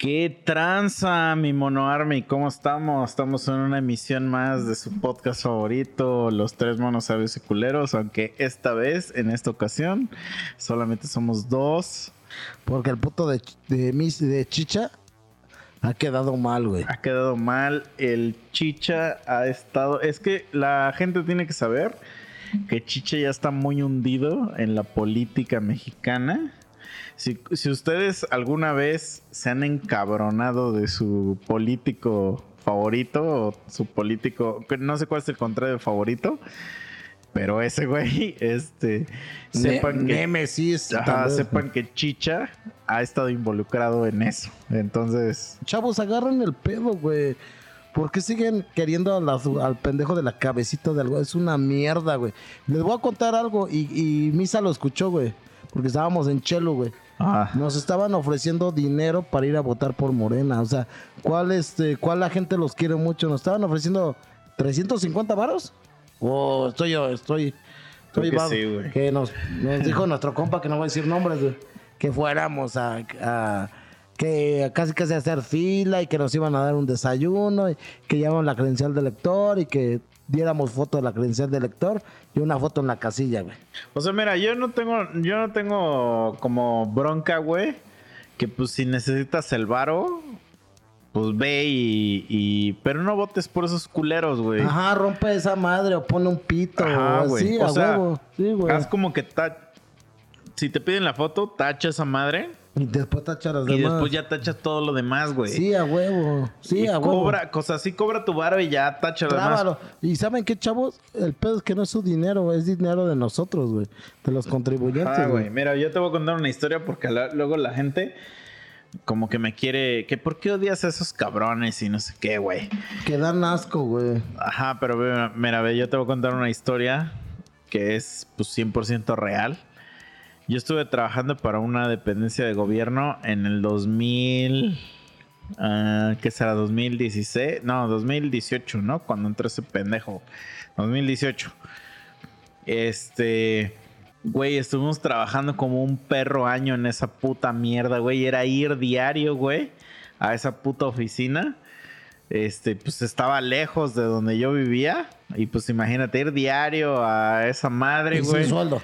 ¿Qué tranza, mi mono army? ¿Cómo estamos? Estamos en una emisión más de su podcast favorito, Los Tres Monos Sabios y Culeros, aunque esta vez, en esta ocasión, solamente somos dos. Porque el puto de, de, de Chicha ha quedado mal, güey. Ha quedado mal. El Chicha ha estado... Es que la gente tiene que saber que Chicha ya está muy hundido en la política mexicana si, ustedes alguna vez se han encabronado de su político favorito o su político, no sé cuál es el contrario de favorito, pero ese güey, este, sepan que, sepan que Chicha ha estado involucrado en eso. Entonces, chavos, agarren el pedo, güey. ¿Por qué siguen queriendo al pendejo de la cabecita de algo? Es una mierda, güey. Les voy a contar algo y, y Misa lo escuchó, güey. Porque estábamos en Chelo, güey. Ah. Nos estaban ofreciendo dinero para ir a votar por Morena. O sea, ¿cuál, este, ¿cuál la gente los quiere mucho? Nos estaban ofreciendo 350 varos. Oh, estoy yo, estoy. estoy que, que nos, nos dijo nuestro compa, que no voy a decir nombres, que fuéramos a, que casi casi a hacer fila y que nos iban a dar un desayuno y que llevaban la credencial del lector y que diéramos foto de la credencial del lector y una foto en la casilla, güey. O sea, mira, yo no tengo, yo no tengo como bronca, güey, que pues si necesitas el varo, pues ve y, Pero no votes por esos culeros, güey. Ajá, rompe esa madre o pone un pito. Ajá, güey. Sí, a huevo. Sí, güey. Haz como que... Ta... Si te piden la foto, tacha esa madre y después tacha las demás. Y después ya tachas todo lo demás, güey. Sí, a huevo. Sí, a huevo. Cobra, cosas así, cobra tu barba y ya tacha lo demás. Y ¿saben qué, chavos? El pedo es que no es su dinero, es dinero de nosotros, güey. De los contribuyentes, ah, güey. Mira, yo te voy a contar una historia porque luego la gente como que me quiere... que ¿Por qué odias a esos cabrones y no sé qué, güey? Que dan asco, güey. Ajá, pero mira, yo te voy a contar una historia que es pues 100% real. Yo estuve trabajando para una dependencia de gobierno en el 2000. Uh, ¿Qué será? 2016. No, 2018, ¿no? Cuando entró ese pendejo. 2018. Este. Güey, estuvimos trabajando como un perro año en esa puta mierda, güey. Era ir diario, güey, a esa puta oficina. Este, pues estaba lejos de donde yo vivía. Y pues imagínate ir diario a esa madre, güey. Sin sueldo.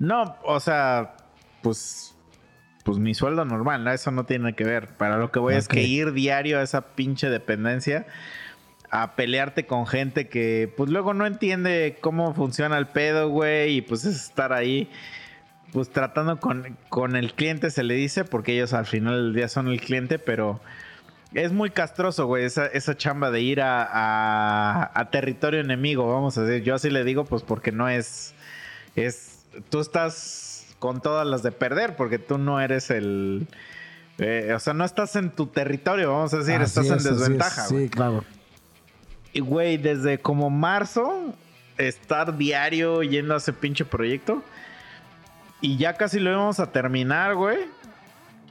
No, o sea, pues pues mi sueldo normal, ¿no? Eso no tiene que ver. Para lo que voy es que ir diario a esa pinche dependencia a pelearte con gente que pues luego no entiende cómo funciona el pedo, güey, y pues es estar ahí pues tratando con, con el cliente se le dice, porque ellos al final del día son el cliente, pero es muy castroso, güey, esa, esa chamba de ir a, a, a territorio enemigo, vamos a decir. Yo así le digo, pues porque no es, es tú estás con todas las de perder porque tú no eres el... Eh, o sea, no estás en tu territorio, vamos a decir, estás en desventaja. Sí, claro. Y, güey, desde como marzo, estar diario yendo a ese pinche proyecto. Y ya casi lo íbamos a terminar, güey.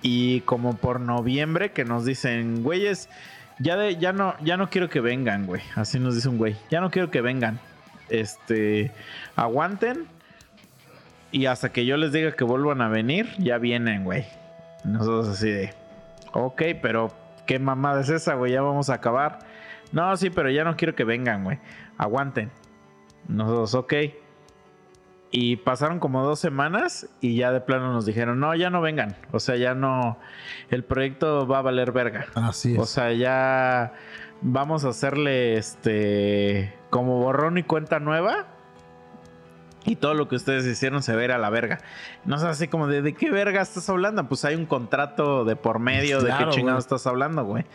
Y como por noviembre que nos dicen, güeyes, ya, de, ya, no, ya no quiero que vengan, güey. Así nos dice un güey. Ya no quiero que vengan. Este, aguanten y hasta que yo les diga que vuelvan a venir, ya vienen, güey. Nosotros así de, ok, pero ¿qué mamada es esa, güey? Ya vamos a acabar. No, sí, pero ya no quiero que vengan, güey. Aguanten. Nosotros, ok. Y pasaron como dos semanas y ya de plano nos dijeron, no, ya no vengan. O sea, ya no, el proyecto va a valer verga. Así es. O sea, ya vamos a hacerle este, como borrón y cuenta nueva y todo lo que ustedes hicieron se ve a la verga. No sé así como de, ¿de qué verga estás hablando? Pues hay un contrato de por medio de qué chingado estás hablando, güey.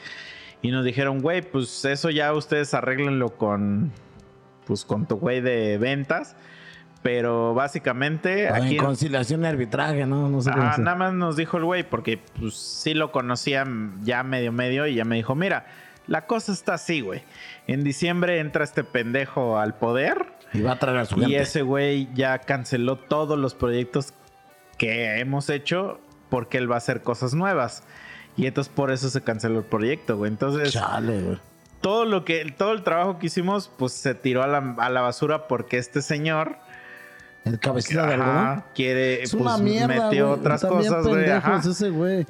Y nos dijeron, güey, pues eso ya ustedes arréglenlo con, pues con tu güey de ventas. Pero básicamente. aquí en conciliación y arbitraje, ¿no? No sé ah, nada más nos dijo el güey, porque pues sí lo conocía ya medio medio y ya me dijo, mira, la cosa está así, güey. En diciembre entra este pendejo al poder y va a traer a su Y ese güey ya canceló todos los proyectos que hemos hecho porque él va a hacer cosas nuevas. Y entonces por eso se canceló el proyecto, güey. Entonces, Chale, güey. todo lo que, todo el trabajo que hicimos, pues se tiró a la, basura porque este señor. El cabecita de algodón. Quiere, es pues, una metió otras cosas, güey. ese güey.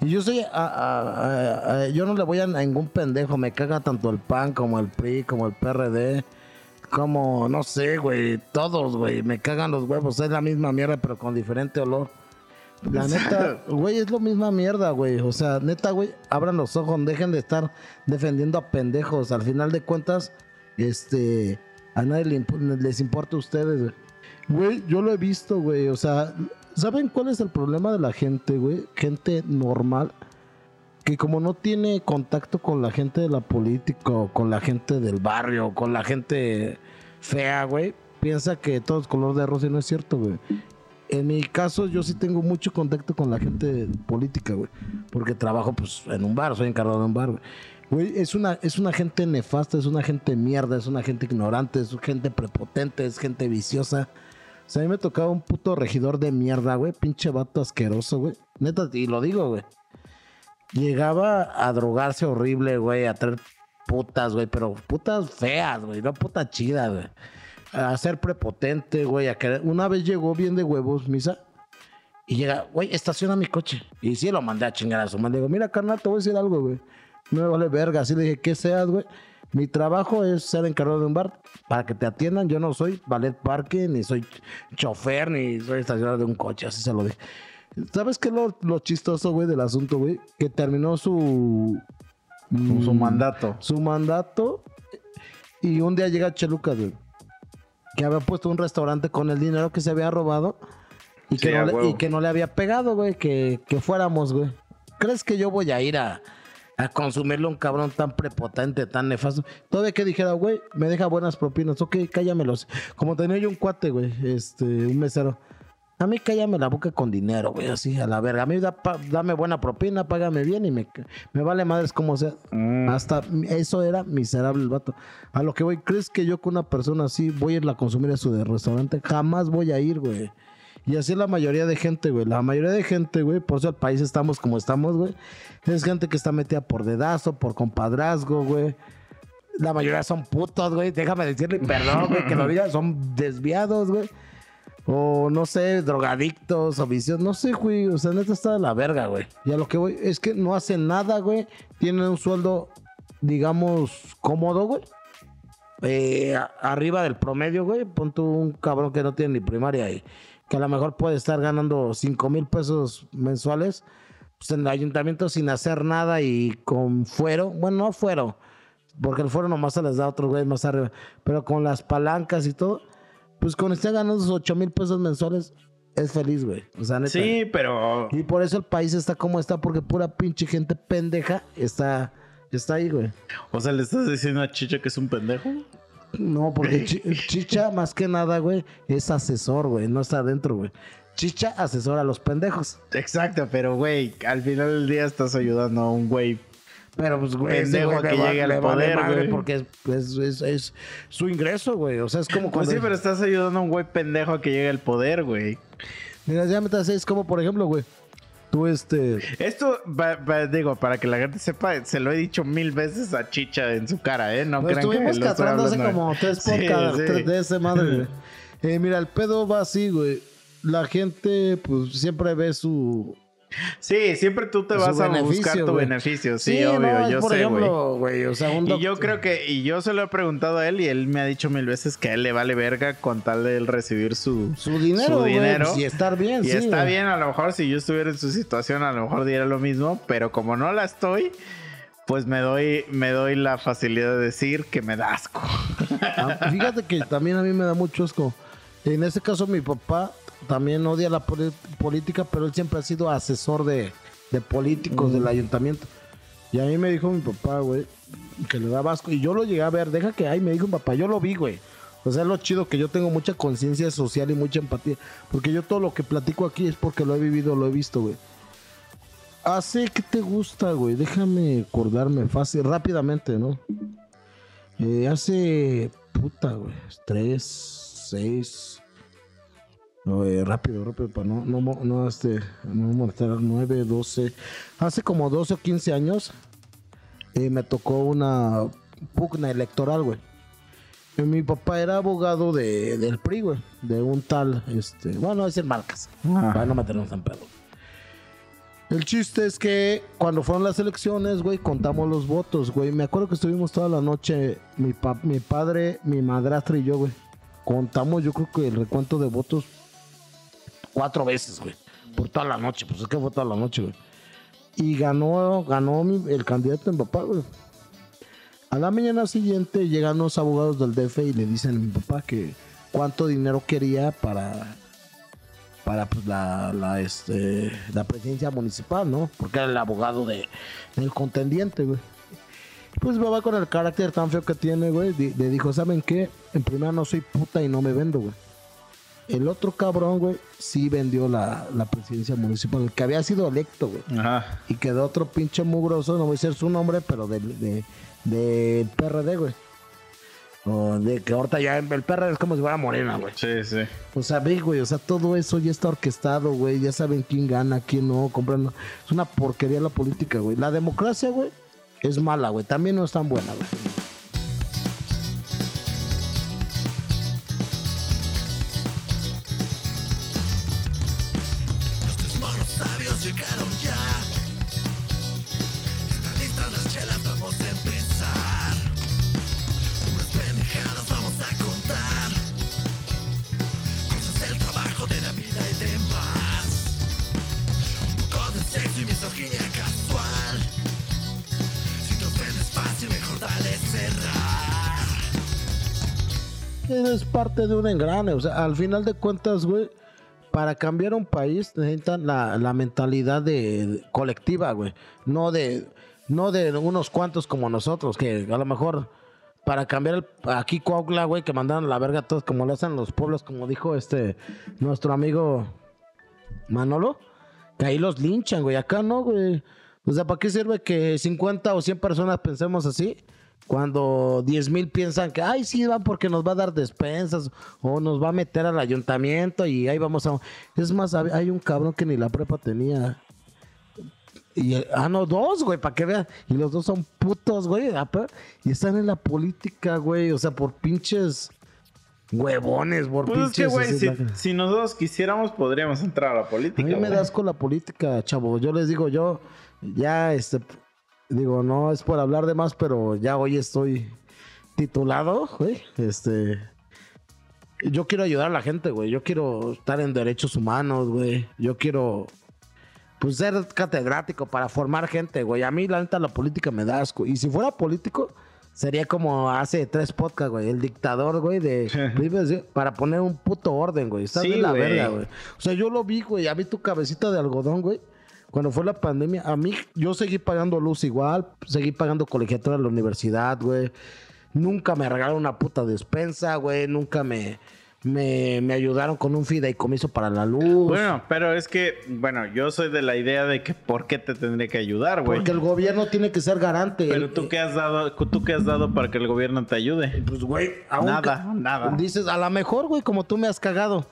Y yo soy, a- a- a- yo no le voy a ningún pendejo, me caga tanto el PAN como el PRI, como el PRD, como, no sé, güey, todos, güey, me cagan los huevos, es la misma mierda, pero con diferente olor. La neta, güey, es lo misma mierda, güey. O sea, neta, güey, abran los ojos, dejen de estar defendiendo a pendejos. Al final de cuentas, este, a nadie le imp- les importa a ustedes, güey. Güey, yo lo he visto, güey. O sea, ¿saben cuál es el problema de la gente, güey? Gente normal que como no tiene contacto con la gente de la política o con la gente del barrio, con la gente fea, güey, piensa que todo es color de rosa y no es cierto, güey. En mi caso, yo sí tengo mucho contacto con la gente política, güey. Porque trabajo, pues, en un bar, soy encargado de un bar, güey. Güey, es una, es una gente nefasta, es una gente mierda, es una gente ignorante, es gente prepotente, es gente viciosa. O sea, a mí me tocaba un puto regidor de mierda, güey. Pinche vato asqueroso, güey. Neta, y lo digo, güey. Llegaba a drogarse horrible, güey, a traer putas, güey, pero putas feas, güey, no putas chidas, güey. A ser prepotente, güey, a querer. Una vez llegó bien de huevos, misa, y llega, güey, estaciona mi coche. Y sí lo mandé a chingar a su madre. Digo, mira, carnal, te voy a decir algo, güey. No me vale verga. Así le dije, ¿qué seas, güey? Mi trabajo es ser encargado de un bar para que te atiendan. Yo no soy ballet parque, ni soy chofer, ni soy estacionado de un coche. Así se lo dije. ¿Sabes qué es lo, lo chistoso, güey, del asunto, güey? Que terminó su... Su mm, mandato. Su mandato. Y un día llega Chelucas, güey. Que había puesto un restaurante con el dinero que se había robado. Y que, no, le, huevo. y que no le había pegado, güey. Que, que fuéramos, güey. ¿Crees que yo voy a ir a, a consumirle a un cabrón tan prepotente, tan nefasto? Todavía que dijera, güey, me deja buenas propinas. Ok, cállamelos. Como tenía yo un cuate, güey. Este, un mesero. A mí cállame la boca con dinero, güey, así a la verga. A mí da pa- dame buena propina, págame bien y me, me vale madres como sea. Mm. Hasta eso era miserable el vato. A lo que voy, ¿crees que yo con una persona así voy a irla a consumir a su restaurante? Jamás voy a ir, güey. Y así es la mayoría de gente, güey. La mayoría de gente, güey, por eso el país estamos como estamos, güey. Es gente que está metida por dedazo, por compadrazgo, güey. La mayoría son putos, güey. Déjame decirle, perdón, güey, que lo diga. Son desviados, güey. O no sé, drogadictos o vicios. No sé, güey. O sea, neta está de la verga, güey. Y a lo que voy es que no hacen nada, güey. Tienen un sueldo, digamos, cómodo, güey. Eh, arriba del promedio, güey. Pon tú un cabrón que no tiene ni primaria y que a lo mejor puede estar ganando 5 mil pesos mensuales. Pues en el ayuntamiento sin hacer nada y con fuero. Bueno, no fuero. Porque el fuero nomás se les da a otros güeyes más arriba. Pero con las palancas y todo. Pues con estar ganando esos 8 mil pesos mensuales, es feliz, güey. O sea, neta. Sí, pero. Y por eso el país está como está, porque pura pinche gente pendeja está, está ahí, güey. O sea, le estás diciendo a Chicha que es un pendejo. No, porque Chi- Chicha, más que nada, güey, es asesor, güey, no está adentro, güey. Chicha asesora a los pendejos. Exacto, pero güey, al final del día estás ayudando a un güey. Pero, pues, güey, ese Pendejo güey que le va- llegue al le vale poder, madre güey. Porque es, es, es- es su ingreso, güey. O sea, es como Pues cuando... sí, pero estás ayudando a un güey pendejo a que llegue al poder, güey. Mira, ya me estás- es como, por ejemplo, güey, tú, este... Esto, va- va- digo, para que la gente sepa, se lo he dicho mil veces a Chicha en su cara, ¿eh? No crean que estuvimos lo estoy como tres podcasts sí. de ese madre, güey. Eh, mira, el pedo va así, güey. La gente, pues, siempre ve su... Sí, siempre tú te vas a buscar tu beneficio. Sí, obvio, yo por sé, güey. O sea, Y yo creo que, y yo se lo he preguntado a él y él me ha dicho mil veces que a él le vale verga con tal de él recibir su, Su dinero, su dinero. y estar bien, Y sí, está bien, a lo mejor si yo estuviera en su situación, a lo mejor diera lo mismo, pero como no la estoy, pues me doy, me doy la facilidad de decir que me da asco. Ah, Fíjate que también a mí me da mucho asco. En este caso, mi papá también odia la política, pero él siempre ha sido asesor de, de políticos del ayuntamiento. Y a mí me dijo mi papá, güey, que le daba asco. Y yo lo llegué a ver, deja que, ay, me dijo mi papá, yo lo vi, güey. O sea, es lo chido que yo tengo mucha conciencia social y mucha empatía. Porque yo todo lo que platico aquí es porque lo he vivido, lo he visto, güey. Hace, ¿qué te gusta, güey? Déjame acordarme fácil, rápidamente, ¿no? Eh, hace, puta, güey, tres, seis... Eh, rápido, rápido, para no, no, no, este, no molestar, nueve, doce... Hace como 12 o 15 años eh, me tocó una pugna electoral, güey. Mi papá era abogado de, del PRI, güey, de un tal, este, bueno, en marcas, Ah. para no meternos en pedo. El chiste es que cuando fueron las elecciones, güey, contamos los votos, güey. Me acuerdo que estuvimos toda la noche, mi, pa- mi padre, mi madrastra y yo, güey. Contamos, yo creo que el recuento de votos cuatro veces, güey. Por toda la noche, pues es que fue toda la noche, güey. Y ganó, ganó el candidato mi papá, güey. A la mañana siguiente llegan los abogados del DF y le dicen a mi papá que cuánto dinero quería para para pues, la, la, este, la presidencia municipal, ¿no? Porque era el abogado de, del contendiente, güey. Pues papá con el carácter tan feo que tiene, güey, le dijo, ¿saben qué? En primera no soy puta y no me vendo, güey. El otro cabrón, güey, sí vendió la, la presidencia municipal, el que había sido electo, güey. Ajá. Y quedó otro pinche mugroso, no voy a decir su nombre, pero del de, del PRD, güey. O de que ahorita ya el PRD es como si fuera morena, güey. Sí, sí. O sea, ve, güey, o sea, todo eso ya está orquestado, güey. Ya saben quién gana, quién no, comprando. Es una porquería la política, güey. La democracia, güey, es mala, güey. También no es tan buena, güey. Es parte de un engrane. O sea, al final de cuentas, güey, para cambiar un país necesitan la, la mentalidad de, colectiva, güey. No de, no de unos cuantos como nosotros, que a lo mejor para cambiar aquí Coahuila, güey, que mandaron la verga a todos como lo hacen los pueblos, como dijo este nuestro amigo Manolo, que ahí los linchan, güey. Acá no, güey. O sea, ¿para qué sirve que 50 o 100 personas pensemos así? Cuando 10 mil piensan que, ay, sí, va porque nos va a dar despensas o nos va a meter al ayuntamiento y ahí vamos a... Es más, hay un cabrón que ni la prepa tenía. Y, ah, no, dos, güey, para que vean. Y los dos son putos, güey. ah, Y están en la política, güey. O sea, por pinches huevones, por Pues es pinches... que, güey, si, la- si nosotros quisiéramos, podríamos entrar a la a política. mí me güey. das con la política, chavo. Yo les digo, yo ya, este, digo, no es por hablar de más, pero ya hoy estoy titulado, güey. Este, yo quiero ayudar a la gente, güey. Yo quiero estar en derechos humanos, güey. Yo quiero, pues, ser catedrático para formar gente, güey. A mí, la neta, la política me da asco. Y si fuera político, sería como hace tres podcasts, güey. El dictador, güey, de... para poner un puto orden, güey. Estás Sí, de la güey. verga, güey. O sea, yo lo vi, güey. A mí tu cabecita de algodón, güey. Cuando fue la pandemia, a mí yo seguí pagando luz igual, seguí pagando colegiatura en la universidad, güey. Nunca me regalaron una puta despensa, güey. Nunca me, me, me ayudaron con un fideicomiso para la luz. Bueno, pero es que, bueno, yo soy de la idea de que ¿por qué te tendría que ayudar, güey? porque el gobierno tiene que ser garante. Pero El- tú qué has dado, tú qué has dado para que el gobierno te ayude. Pues, güey, aún Nada, nada. Dices, a lo mejor, güey, como tú me has cagado,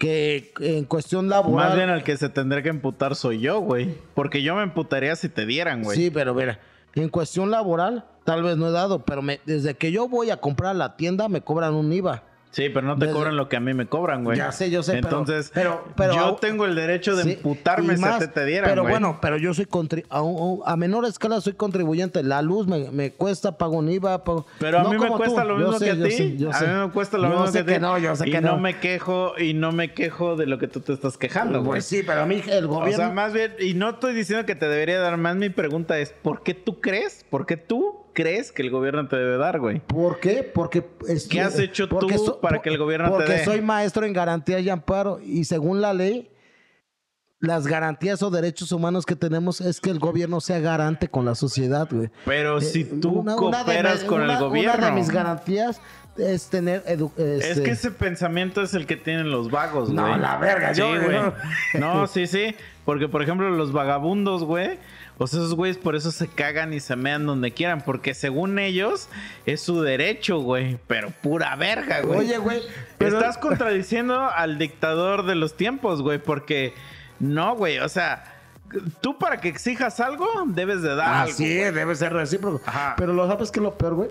que en cuestión laboral. Más bien el que se tendría que emputar soy yo, güey. Porque yo me emputaría si te dieran, güey. Sí, pero mira, en cuestión laboral, tal vez no he dado, pero me- desde que yo voy a comprar a la tienda, me cobran un IVA. Sí, pero no te Desde- cobran lo que a mí me cobran, güey. Ya sé, yo sé, Entonces, pero- pero- yo tengo el derecho de Sí, emputarme si más, ti te dieran, Pero güey. bueno, pero yo soy contri- a, menor escala soy contribuyente. La luz me, me cuesta, pago un IVA. pago- Pero a No mí me cuesta tú. lo Yo mismo sé, que a ti. sé, a sé. mí me cuesta lo Yo mismo que a ti. no, yo sé y que no no. me quejo y no me quejo de lo que tú te estás quejando, güey. Pues sí, pero a mí el O gobierno. sea, más bien, y no estoy diciendo que te debería dar más, mi pregunta es, ¿por qué tú crees? ¿Por qué tú crees que el gobierno te debe dar, güey? ¿Por qué? Porque ¿Qué has hecho porque tú para que el gobierno te Porque dé? soy maestro en garantía y amparo y según la ley las garantías o derechos humanos que tenemos es que el gobierno sea garante con la sociedad, güey. Pero si Eh, tú una- una de cooperas con una- el gobierno. Una de mis garantías es tener Es este, que ese pensamiento es el que tienen los vagos, güey. No, la verga, sí, yo- güey. yo- No, sí, sí. Porque, por ejemplo, los vagabundos, güey. O sea, esos güeyes por eso se cagan y se mean donde quieran. Porque según ellos, es su derecho, güey. Pero pura verga, güey. Oye, güey, pero- Estás contradiciendo al dictador de los tiempos, güey. Porque no, güey. O sea, tú para que exijas algo, debes de dar. Así es, debe ser recíproco. Ajá. Pero lo sabes que lo peor, güey,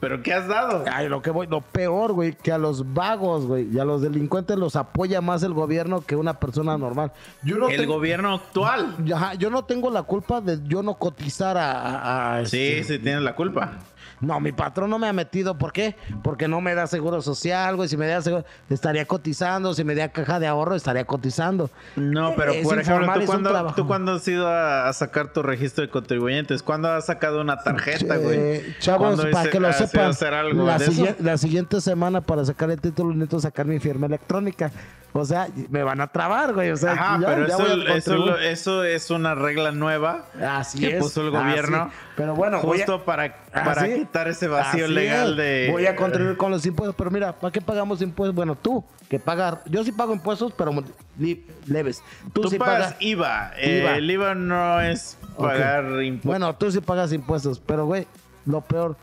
¿Pero qué has dado? Ay, lo que voy, lo peor, güey, que a los vagos, güey, y a los delincuentes los apoya más el gobierno que una persona normal. Yo no El tengo- gobierno actual. Ajá, yo no tengo la culpa de yo no cotizar a... a- a, Sí, este- sí, tienes la culpa. No, mi patrón no me ha metido. ¿Por qué? Porque no me da seguro social, güey. Si me da seguro, estaría cotizando. Si me da caja de ahorro, estaría cotizando. No, pero Es por ejemplo, ¿tú cuándo, trabajo. ¿tú cuándo has ido a, a sacar tu registro de contribuyentes? ¿Cuándo has sacado una tarjeta, güey? Eh, chavos, ¿Cuándo para hice- que lo sepan, la, la siguiente semana para sacar el título necesito sacar mi firma electrónica. O sea, me van a trabar, güey. O sea, Ajá, ya- pero ya eso, eso, eso es una regla nueva Así que es. puso el así. gobierno. Pero bueno, a- justo para, para Así- quitar ese vacío legal es. de. Voy a contribuir con los impuestos, pero mira, ¿para qué pagamos impuestos? Bueno, tú, que pagas. Yo sí pago impuestos, pero leves. Tú, Tú sí pagas pagas. IVA. IVA. el IVA no es pagar impuestos. Bueno, tú sí pagas impuestos, pero güey, lo peor,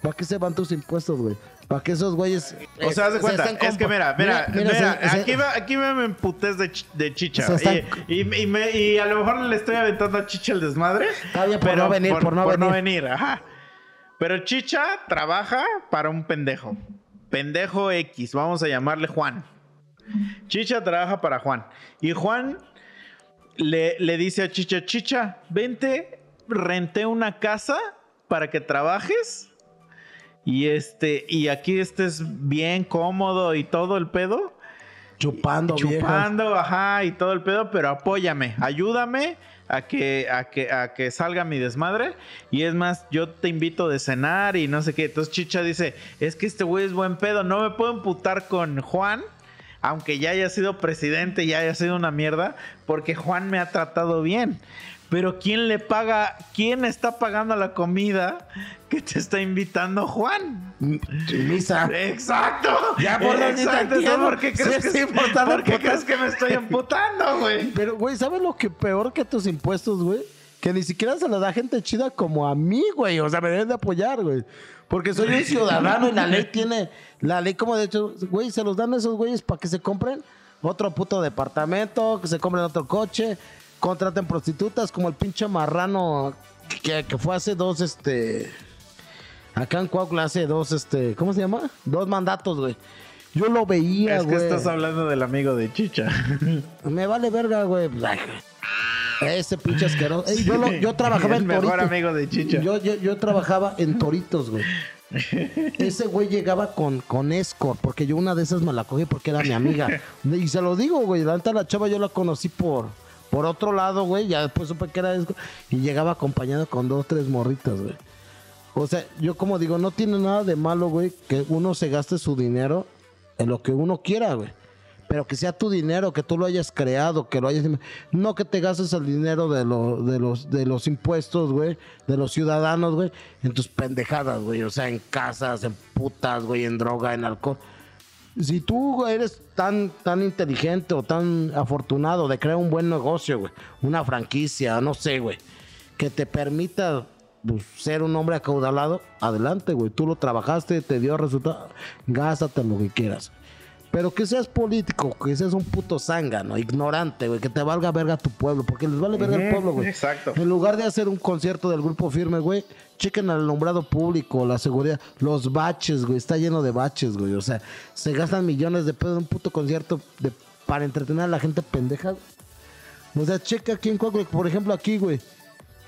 ¿para qué se van tus impuestos, güey? ¿Para que esos güeyes. O sea, haz de cuenta, se es que mira, mira, mira, se- se- aquí, va- aquí me, emputés de, de chicha. Están- Y, y- y me- y a lo mejor le estoy aventando a chicha el desmadre. Está bien, por no venir, por no venir. ajá. Pero chicha trabaja para un pendejo. Pendejo X, vamos a llamarle Juan. Chicha trabaja para Juan. Y Juan le, le dice a Chicha, Chicha, vente, renté una casa para que trabajes. Y este, y aquí estés bien cómodo y todo el pedo. Chupando, viejas. Chupando, ajá, y todo el pedo, pero apóyame, ayúdame a que, a que, a que salga mi desmadre. Y es más, yo te invito de cenar y no sé qué. Entonces Chicha dice, es que este güey es buen pedo, no me puedo emputar con Juan. Aunque ya haya sido presidente y haya sido una mierda, porque Juan me ha tratado bien. Pero ¿quién le paga? ¿Quién está pagando la comida que te está invitando Juan? Misa. Exacto. Ya, por lo Exacto. entiendo. Entonces, ¿Por qué crees, es que, importante ¿por qué emputar. crees que me estoy emputando, güey? Pero, güey, ¿sabes lo que peor que tus impuestos, güey? Que ni siquiera se los da gente chida como a mí, güey. O sea, me deben de apoyar, güey. Porque soy un ciudadano y la ley tiene... La ley como de hecho, güey, se los dan a esos güeyes para que se compren otro puto departamento, que se compren otro coche, contraten prostitutas como el pinche marrano que, que fue hace dos, este... Acá en Coahuila hace dos, este... ¿Cómo se llama? Dos mandatos, güey. Yo lo veía, Es que güey. estás hablando del amigo de Chicha. Me vale verga, güey. Ese pinche asqueroso. Ey, yo, lo- yo trabajaba El en mejor Toritos. amigo de Chicha. Yo, yo, yo trabajaba en Toritos, güey. Ese güey llegaba con, con escort, porque yo una de esas me la cogí porque era mi amiga. Y se lo digo, güey. La la chava yo la conocí por, por otro lado, güey. Ya después supe que era escort. Y llegaba acompañado con dos, tres morritas, güey. O sea, yo como digo, no tiene nada de malo, güey, que uno se gaste su dinero en lo que uno quiera, güey. Pero que sea tu dinero, que tú lo hayas creado, que lo hayas... No que te gastes el dinero de, lo- de, los, de los impuestos, güey, de los ciudadanos, güey, en tus pendejadas, güey. O sea, en casas, en putas, güey, en droga, en alcohol. Si tú eres tan, tan inteligente o tan afortunado de crear un buen negocio, güey, una franquicia, no sé, güey, que te permita pues, ser un hombre acaudalado, adelante, güey. Tú lo trabajaste, te dio resultado, gástate lo que quieras. Pero que seas político, que seas un puto zángano, ignorante, güey, que te valga verga tu pueblo, porque les vale verga el pueblo, güey. exacto. En lugar de hacer un concierto del grupo firme, güey, chequen al alumbrado público, la seguridad, los baches, güey, está lleno de baches, güey. O sea, se gastan millones de pesos en un puto concierto de- para entretener a la gente pendeja. O sea, checa aquí en Coahuila, por ejemplo, aquí, güey,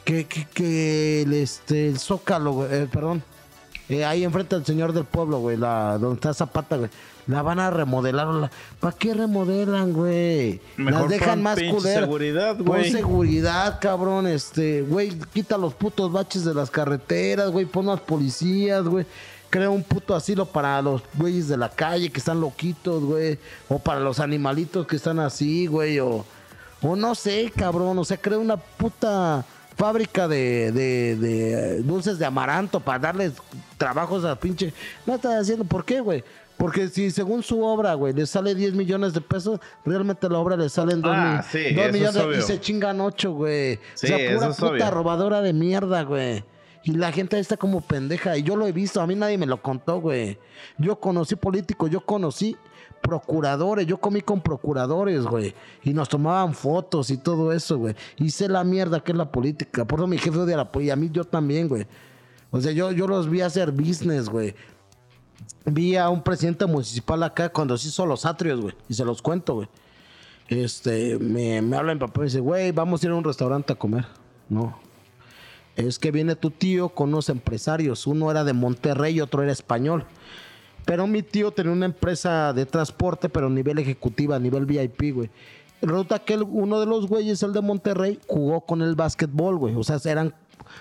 que, que, que el, este, el Zócalo, güey, eh, perdón, eh, ahí enfrente del Señor del Pueblo, güey, la, donde está Zapata, güey. La van a remodelar. La... ¿Para qué remodelan, güey? Las dejan pon más culeras. seguridad, Pon güey. seguridad, cabrón. Este, güey, quita los putos baches de las carreteras, güey. Pon más policías, güey. Crea un puto asilo para los güeyes de la calle que están loquitos, güey. O para los animalitos que están así, güey. O, o no sé, cabrón. O sea, crea una puta fábrica de, de, de dulces de amaranto para darles trabajos a pinche. No estás haciendo, ¿por qué, güey? Porque si según su obra, güey, le sale 10 millones de pesos, realmente la obra le salen 2 Ah, sí, eso es millones y se chingan 8, güey. Sí, o sea, pura puta obvio. robadora de mierda, güey. Y la gente ahí está como pendeja. Y yo lo he visto, a mí nadie me lo contó, güey. Yo conocí políticos, yo conocí procuradores, yo comí con procuradores, güey. Y nos tomaban fotos y todo eso, güey. Y sé la mierda que es la política. Por eso mi jefe odia la política. Y a mí yo también, güey. O sea, yo, yo los vi hacer business, güey. Vi a un presidente municipal acá cuando se hizo los atrios, güey. Y se los cuento, güey. Este, me, me habla mi papá y me dice, güey, vamos a ir a un restaurante a comer. No. Es que viene tu tío con unos empresarios. Uno era de Monterrey y otro era español. Pero mi tío tenía una empresa de transporte, pero a nivel ejecutiva, a nivel VIP, güey. Resulta que uno de los güeyes, el de Monterrey, jugó con el básquetbol, güey. O sea, eran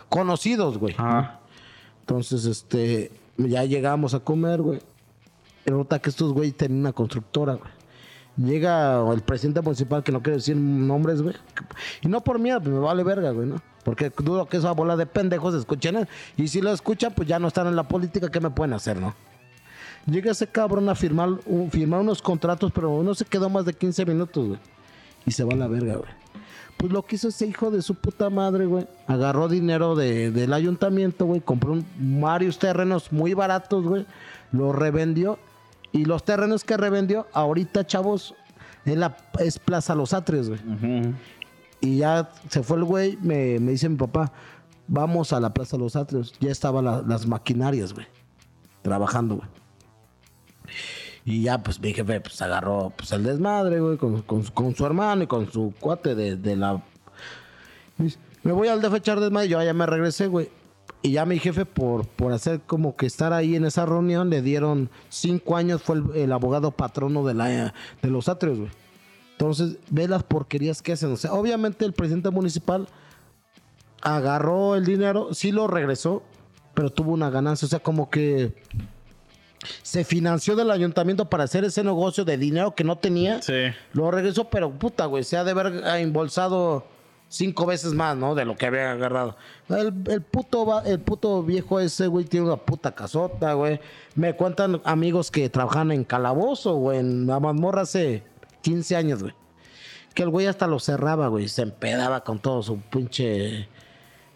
conocidos, güey. Ajá. Entonces, este, ya llegamos a comer, güey. Resulta que estos güeyes tenían una constructora, güey. Llega el presidente municipal, que no quiere decir nombres, güey. Y no por miedo, me vale verga, güey, ¿no? Porque dudo que esa bola de pendejos escuchen. él. Y si lo escuchan, pues ya no están en la política, ¿qué me pueden hacer, no? Llega ese cabrón a firmar, firmar unos contratos, pero no se quedó más de 15 minutos, güey. Y se va a la verga, güey. Pues lo que hizo ese hijo de su puta madre, güey. Agarró dinero de- del ayuntamiento, güey. Compró un- varios terrenos muy baratos, güey. Los revendió. Y los terrenos que revendió, ahorita, chavos, es, la, es Plaza Los Atrios, güey. Y ya se fue el güey, me, me dice mi papá, vamos a la Plaza Los Atrios. Ya estaban la- las maquinarias, güey. Trabajando, güey. Y ya, pues mi jefe, pues agarró pues, el desmadre, güey, con, con con su hermano y con su cuate de, de la. Me voy al DF a echar desmadre. Yo ya me regresé, güey. Y ya mi jefe, por, por hacer como que estar ahí en esa reunión, le dieron cinco años, fue el, el abogado patrono de, la, de los atrios, güey. Entonces, ve las porquerías que hacen. O sea, obviamente el presidente municipal agarró el dinero, sí lo regresó, pero tuvo una ganancia. O sea, como que se financió del ayuntamiento para hacer ese negocio de dinero que no tenía. Sí. Lo regresó, pero puta, güey, se ha de haber embolsado cinco veces más, ¿no? De lo que había agarrado. El, el puto, va- el puto viejo ese, güey, tiene una puta casota, güey. Me cuentan amigos que trabajan en Calabozo, güey, en la mazmorra hace 15 años, güey. Que el güey hasta lo cerraba, güey. Se empedaba con todo su pinche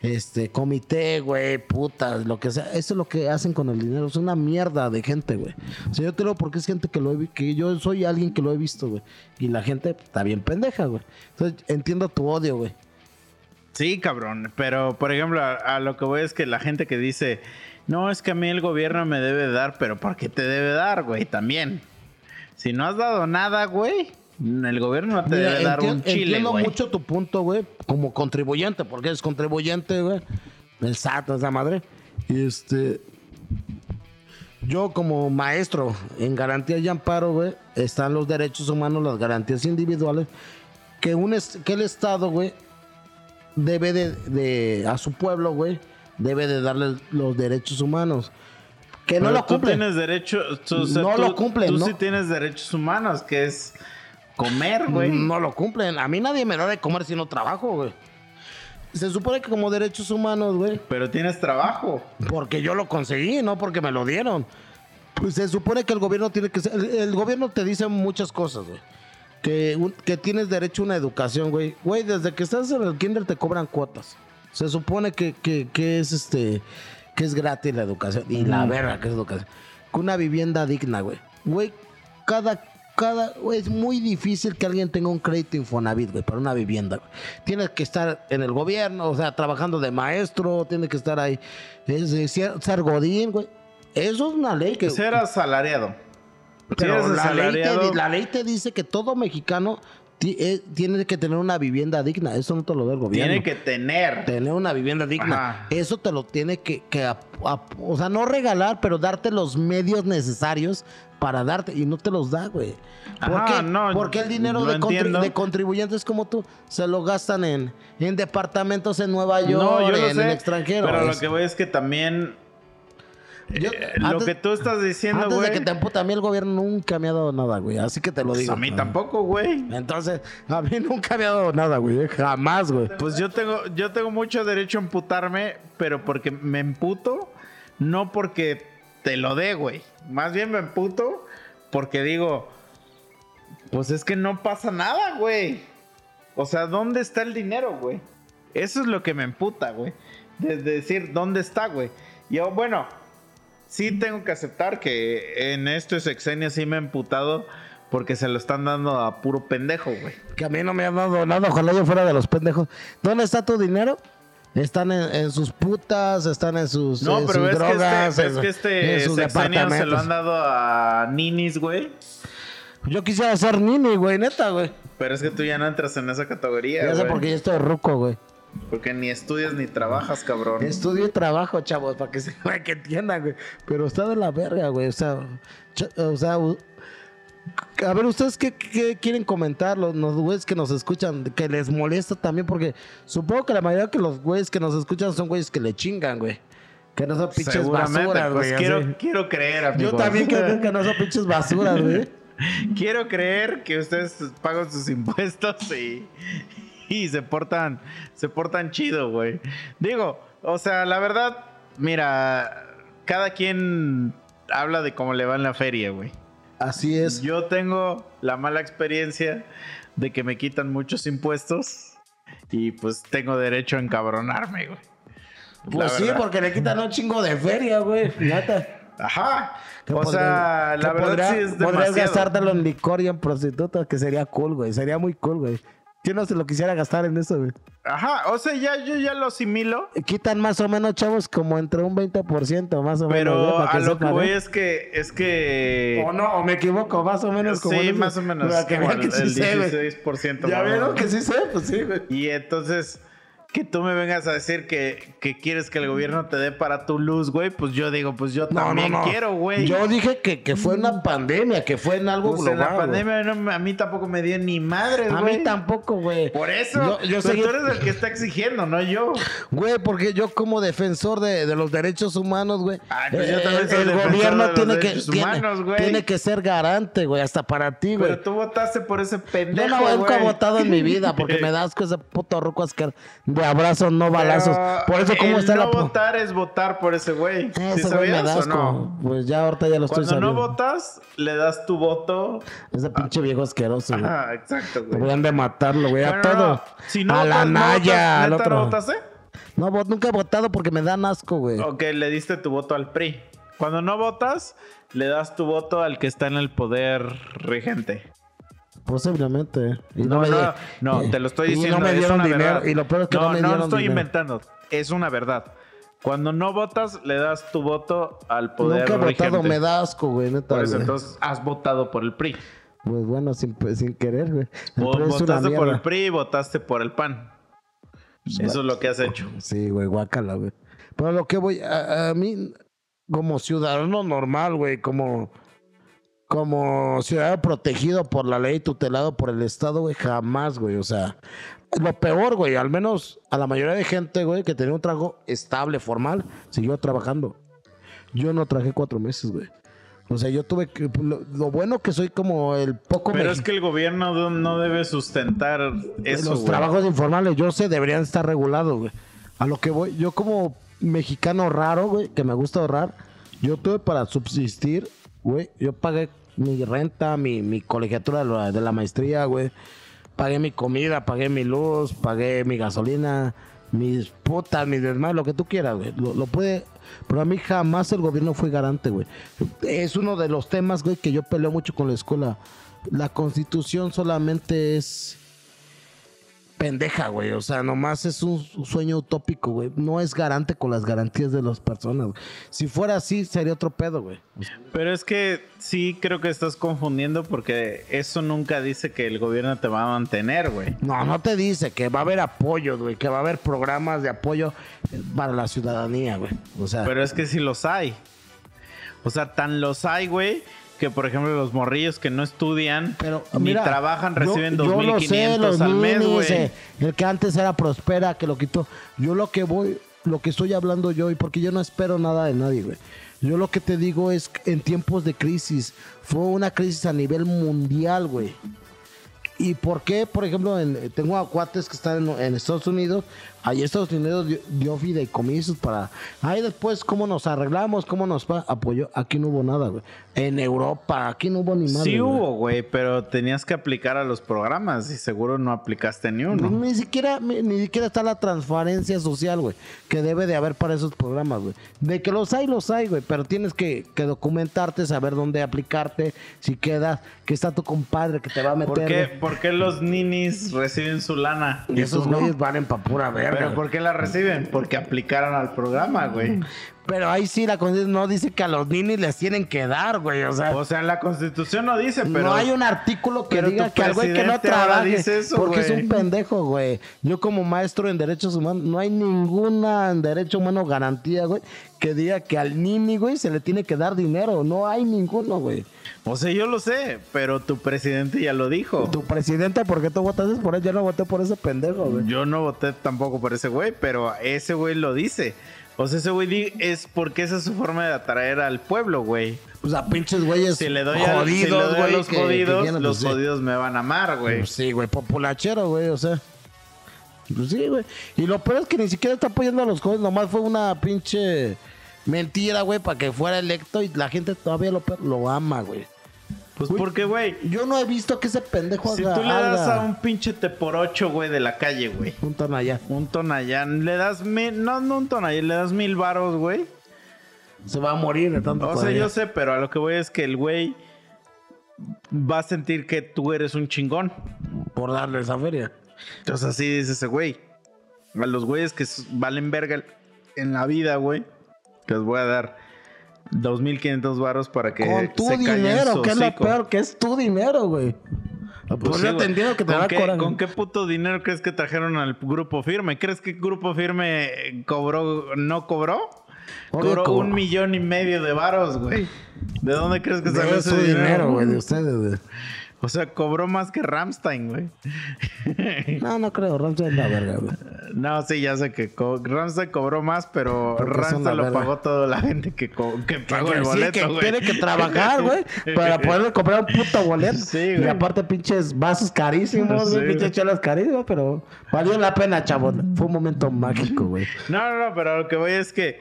este comité, güey, putas, lo que sea. Eso es lo que hacen con el dinero. Es una mierda de gente, güey. O sea, yo te lo porque es gente que lo he que yo soy alguien que lo he visto, güey. Y la gente está bien pendeja, güey. Entonces entiendo tu odio, güey. Sí, cabrón. Pero, por ejemplo, a lo que voy es que la gente que dice, no, es que a mí el gobierno me debe dar, pero ¿por qué te debe dar, güey? También. Si no has dado nada, güey, el gobierno no te Mira, debe dar un chile, entiendo güey. mucho tu punto, güey, como contribuyente, porque eres contribuyente, güey. El SAT, esa madre. Y este. Yo, como maestro en garantía y amparo, güey, están los derechos humanos, las garantías individuales, que, un es- que el Estado, güey, debe de, de- a su pueblo, güey, debe de darle los derechos humanos. Que no lo tú cumplen. tienes derecho, tú- o sea, No tú- lo cumplen, Tú ¿no? sí tienes derechos humanos, que es comer, güey. No lo cumplen. A mí nadie me da de comer si no trabajo, güey. Se supone que como derechos humanos, güey, Pero tienes trabajo. porque yo lo conseguí, no porque me lo dieron. Pues se supone que el gobierno tiene que ser... El, el gobierno te dice muchas cosas, güey. Que, un- que tienes derecho a una educación, güey. Güey, desde que estás en el kinder te cobran cuotas. Se supone que, que, que es este... Que es gratis la educación. Y la verga que es educación. Con una vivienda digna, güey. Güey, cada... Cada, es muy difícil que alguien tenga un crédito Infonavit, güey, para una vivienda. güey. Tienes que estar en el gobierno, o sea, trabajando de maestro, tienes que estar ahí, es, ser, godín, güey. Eso es una ley que... Ser asalariado. Si Pero eres la, ley te, asalariado, la ley te dice que todo mexicano eh, tiene que tener una vivienda digna. Eso no te lo da el gobierno. tiene que tener. tener una vivienda digna. Ajá. Eso te lo tiene que, o sea, no regalar, pero darte los medios necesarios para darte y no te los da, güey. ¿Por Ajá, qué? no, Porque el dinero de, contribuyentes como tú se lo gastan en, en departamentos en Nueva York, no, yo en sé. el extranjero. Pero lo que voy es que también yo- eh, lo antes- que tú estás diciendo, Antes güey. de que te emputa, a mí el gobierno nunca me ha dado nada, güey. Así que te lo pues digo. a mí tampoco, güey. Entonces, a mí nunca me ha dado nada, güey. eh, Jamás, güey. Pues yo tengo, yo tengo mucho derecho a emputarme, pero porque me emputo, no porque te lo dé, güey. Más bien me emputo porque digo, pues es que no pasa nada, güey. O sea, ¿dónde está el dinero, güey? Eso es lo que me emputa, güey. De, de decir, ¿dónde está, güey? Yo, bueno, sí tengo que aceptar que en este sexenio sí me he emputado porque se lo están dando a puro pendejo, güey. Que a mí no me ha dado nada. Ojalá yo fuera de los pendejos. ¿Dónde está tu dinero? Están en, en sus putas, están en sus, No, en pero sus que drogas, este, en- que este en sus sexenio se lo han dado a ninis, güey. Yo quisiera ser nini, güey, neta, güey. Pero es que tú ya no entras en esa categoría, Ya sé porque yo estoy ruco, güey. Porque ni estudias ni trabajas, cabrón. Estudio y trabajo, chavos, para que se para que entiendan, güey. Pero está de la verga, güey. O sea, o sea, a ver, ¿ustedes qué, qué quieren comentar? Los, los güeyes que nos escuchan, que les molesta también, porque supongo que la mayoría de los güeyes que nos escuchan son güeyes que le chingan, güey. Que no son pinches basuras, pues güey. quiero, así. quiero creer, amigo. Yo también creo que no son pinches basuras, güey. Quiero creer que ustedes pagan sus impuestos y, y se portan se portan chido, güey. Digo, o sea, la verdad, mira, cada quien habla de cómo le va en la feria, güey. Así es. Yo tengo la mala experiencia de que me quitan muchos impuestos y pues tengo derecho a encabronarme, güey. Pues sí, porque le quitan un chingo de feria, güey. Neta. Ajá. O podría- sea, la verdad podría- sí es Podrías demasiado. gastártelo en licor y en prostitutas, que sería cool, güey. Sería muy cool, güey. Yo no se lo quisiera gastar en eso, güey. Ajá, o sea, ya yo ya lo asimilo. Quitan más o menos, chavos, como entre un 20%, más o menos. Pero para a lo que sepan, voy ¿eh? es que es que O no, o me equivoco, más o menos como. sí, ese- más o menos Para que vean el, que sí el sé, güey. 16% Ya más o vieron que sí sé, pues sí, güey. Y entonces que tú me vengas a decir que, que quieres que el gobierno te dé para tu luz, güey, pues yo digo, pues yo No, también no. quiero, güey. Yo dije que, que fue una pandemia, que fue en algo Pues global. en la pandemia a mí tampoco me dio ni madre, A güey. mí tampoco, güey. Por eso, Yo, yo seguí- tú eres el que está exigiendo, no yo. Güey, porque yo como defensor de, de los derechos humanos, güey. Ay, pues eh, el gobierno tiene que, tiene, tiene que ser garante, güey, hasta para ti, güey. Pero tú votaste por ese pendejo, Yo no nunca he votado en mi vida porque me da asco ese puto ruco asquer de abrazos, no balazos. Pero Por eso, ¿cómo el está no la... votar es votar por ese güey. Eh, ¿Sí sabías o no? Pues ya ahorita ya lo estoy Cuando no votas, le das tu voto. Ese pinche viejo asqueroso, güey. Ajá, exacto, güey. Deberían de matarlo, güey, a todo. no, Si no a la votas, Naya, al ¿neta otro. no votaste? No, nunca he votado porque me dan asco, güey. Ok, le diste tu voto al PRI. Cuando no votas, le das tu voto al que está en el poder regente. Posiblemente. Y No, me no, no, y- te lo estoy y diciendo. no me es dieron una dinero. verdad. Y lo peor es que no, me dieron estoy dinero. inventando. Es una verdad. Cuando no votas, le das tu voto al poder Nunca he regente. votado, me da asco, güey, neta. Por eso, güey. entonces, has votado por el PRI. Pues bueno, sin, sin querer, güey. Votaste por el. PRI y votaste por el PAN. Eso es lo que has hecho. Sí, güey, guácala, güey. Pero lo que voy, a, a mí, como ciudadano normal, güey, como, como ciudadano protegido por la ley, tutelado por el Estado, güey, jamás, güey. O sea, lo peor, güey, al menos a la mayoría de gente, güey, que tenía un trabajo estable, formal, siguió trabajando. Yo no trabajé cuatro meses, güey. O sea, yo tuve que. Lo, lo bueno que soy como el poco Pero es que el gobierno no- no debe sustentar eso, los güey. trabajos informales, yo sé, deberían estar regulados, güey. A lo que voy, yo como mexicano raro, güey, que me gusta ahorrar, yo tuve para subsistir, güey, yo pagué mi renta, mi, mi colegiatura de la, maestría, güey. Pagué mi comida, pagué mi luz, pagué mi gasolina, mis putas, mi desmadre, lo que tú quieras, güey. Lo, lo puede... Pero a mí jamás el gobierno fue garante, güey. Es uno de los temas, güey, que yo peleo mucho con la escuela. La constitución solamente es pendeja, güey. O sea, nomás es un sueño utópico, güey. No es garante con las garantías de las personas, güey. Si fuera así, sería otro pedo, güey. Pero es que sí creo que estás confundiendo porque eso nunca dice que el gobierno te va a mantener, güey. No, no te dice que va a haber apoyo, güey. Que va a haber programas de apoyo para la ciudadanía, güey. O sea, Pero es que sí los hay. O sea, tan los hay, güey, que por ejemplo los morrillos que no estudian pero ni mira, trabajan reciben yo lo sé, 2.500 los al mes, güey. eh, el que antes era Prospera, que lo quitó. Yo lo que voy, lo que estoy hablando yo, y porque yo no espero nada de nadie, güey. Yo lo que te digo es que en tiempos de crisis, fue una crisis a nivel mundial, güey. ¿Y por qué? Por ejemplo, en- tengo a cuates que están en, en Estados Unidos. Ahí Estados Unidos dio, dio fideicomisos para... Ahí después, ¿cómo nos arreglamos? ¿Cómo nos apoyó? Aquí no hubo nada, güey. En Europa, aquí no hubo ni madre, Sí hubo, güey, pero tenías que aplicar a los programas y seguro no aplicaste ni uno. Ni siquiera, ni, ni siquiera está la transparencia social, güey, que debe de haber para esos programas, güey. De que los hay, los hay, güey, pero tienes que, que documentarte, saber dónde aplicarte, si quedas, que está tu compadre que te va a meter. ¿Por qué, por ¿por qué los ninis reciben su lana? Y esos tú no? güeyes valen pa' pura verga. ¿Pero por qué la reciben? Porque aplicaron al programa, güey. Pero ahí sí la constitución no dice que a los ninis les tienen que dar, güey. O sea, O sea, en la constitución no dice, pero... no hay un artículo que diga que al güey que no trabaje dice eso, porque es un pendejo, güey. Yo como maestro en derechos humanos no hay ninguna en derecho humano garantía, güey, que diga que al nini, güey, se le tiene que dar dinero. No hay ninguno, güey. O sea, yo lo sé, pero tu presidente ya lo dijo. Tu presidente, ¿por qué tú votaste por él? Yo no voté por ese pendejo, güey. Yo no voté tampoco por ese güey, pero ese güey lo dice. O sea, ese güey es porque esa es su forma de atraer al pueblo, güey. O sea, pinches güeyes Si le doy, a, si le jodidos, doy a güey. los que- jodidos, los pues, sí. jodidos me van a amar, güey. Pues sí, güey, populachero, güey, o sea. Pues sí, güey. Y lo peor es que ni siquiera está apoyando a los jóvenes, nomás fue una pinche mentira, güey, para que fuera electo y la gente todavía lo, lo ama, güey. Pues porque, güey, Yo no he visto que ese pendejo si haga tú le das haga a un pinche te por ocho, güey, de la calle, güey. un tonallá. Un tonallán, le das mil, no, no un tonallán, le das mil varos, güey. Se va a morir de tanto O sea, yo sé, pero a lo que voy es que el güey va a sentir que tú eres un chingón. Por darle esa feria. Entonces así dice ese güey. A los güeyes que valen verga en la vida, güey. Que les voy a dar 2.500 varos para que Con tu se dinero, que es lo peor, que es tu dinero, güey. Pues Pues sí, entiendo que te ¿Con qué, coraje. ¿Con qué puto dinero crees que trajeron al grupo firme? ¿Crees que grupo firme cobró, no cobró? Cobró un millón y medio de varos, güey. ¿De dónde crees que salió ese su dinero? dinero, güey, de ustedes, güey. O sea, cobró más que Ramstein, güey. No, no creo, Ramsey es la verga, güey. No, sí, ya sé que co Ramstein cobró más, pero Ramstein lo verga. pagó toda la gente que, que pagó Que el sí, boleto, que güey. tiene que trabajar, güey, para poder comprar un puto boleto. Sí, Y güey. aparte, pinches vasos carísimos, Sí, güey, pinches chelas carísimas, pero valió la pena, chabón. Fue un momento mágico, güey. No, no, no, pero lo que voy es que,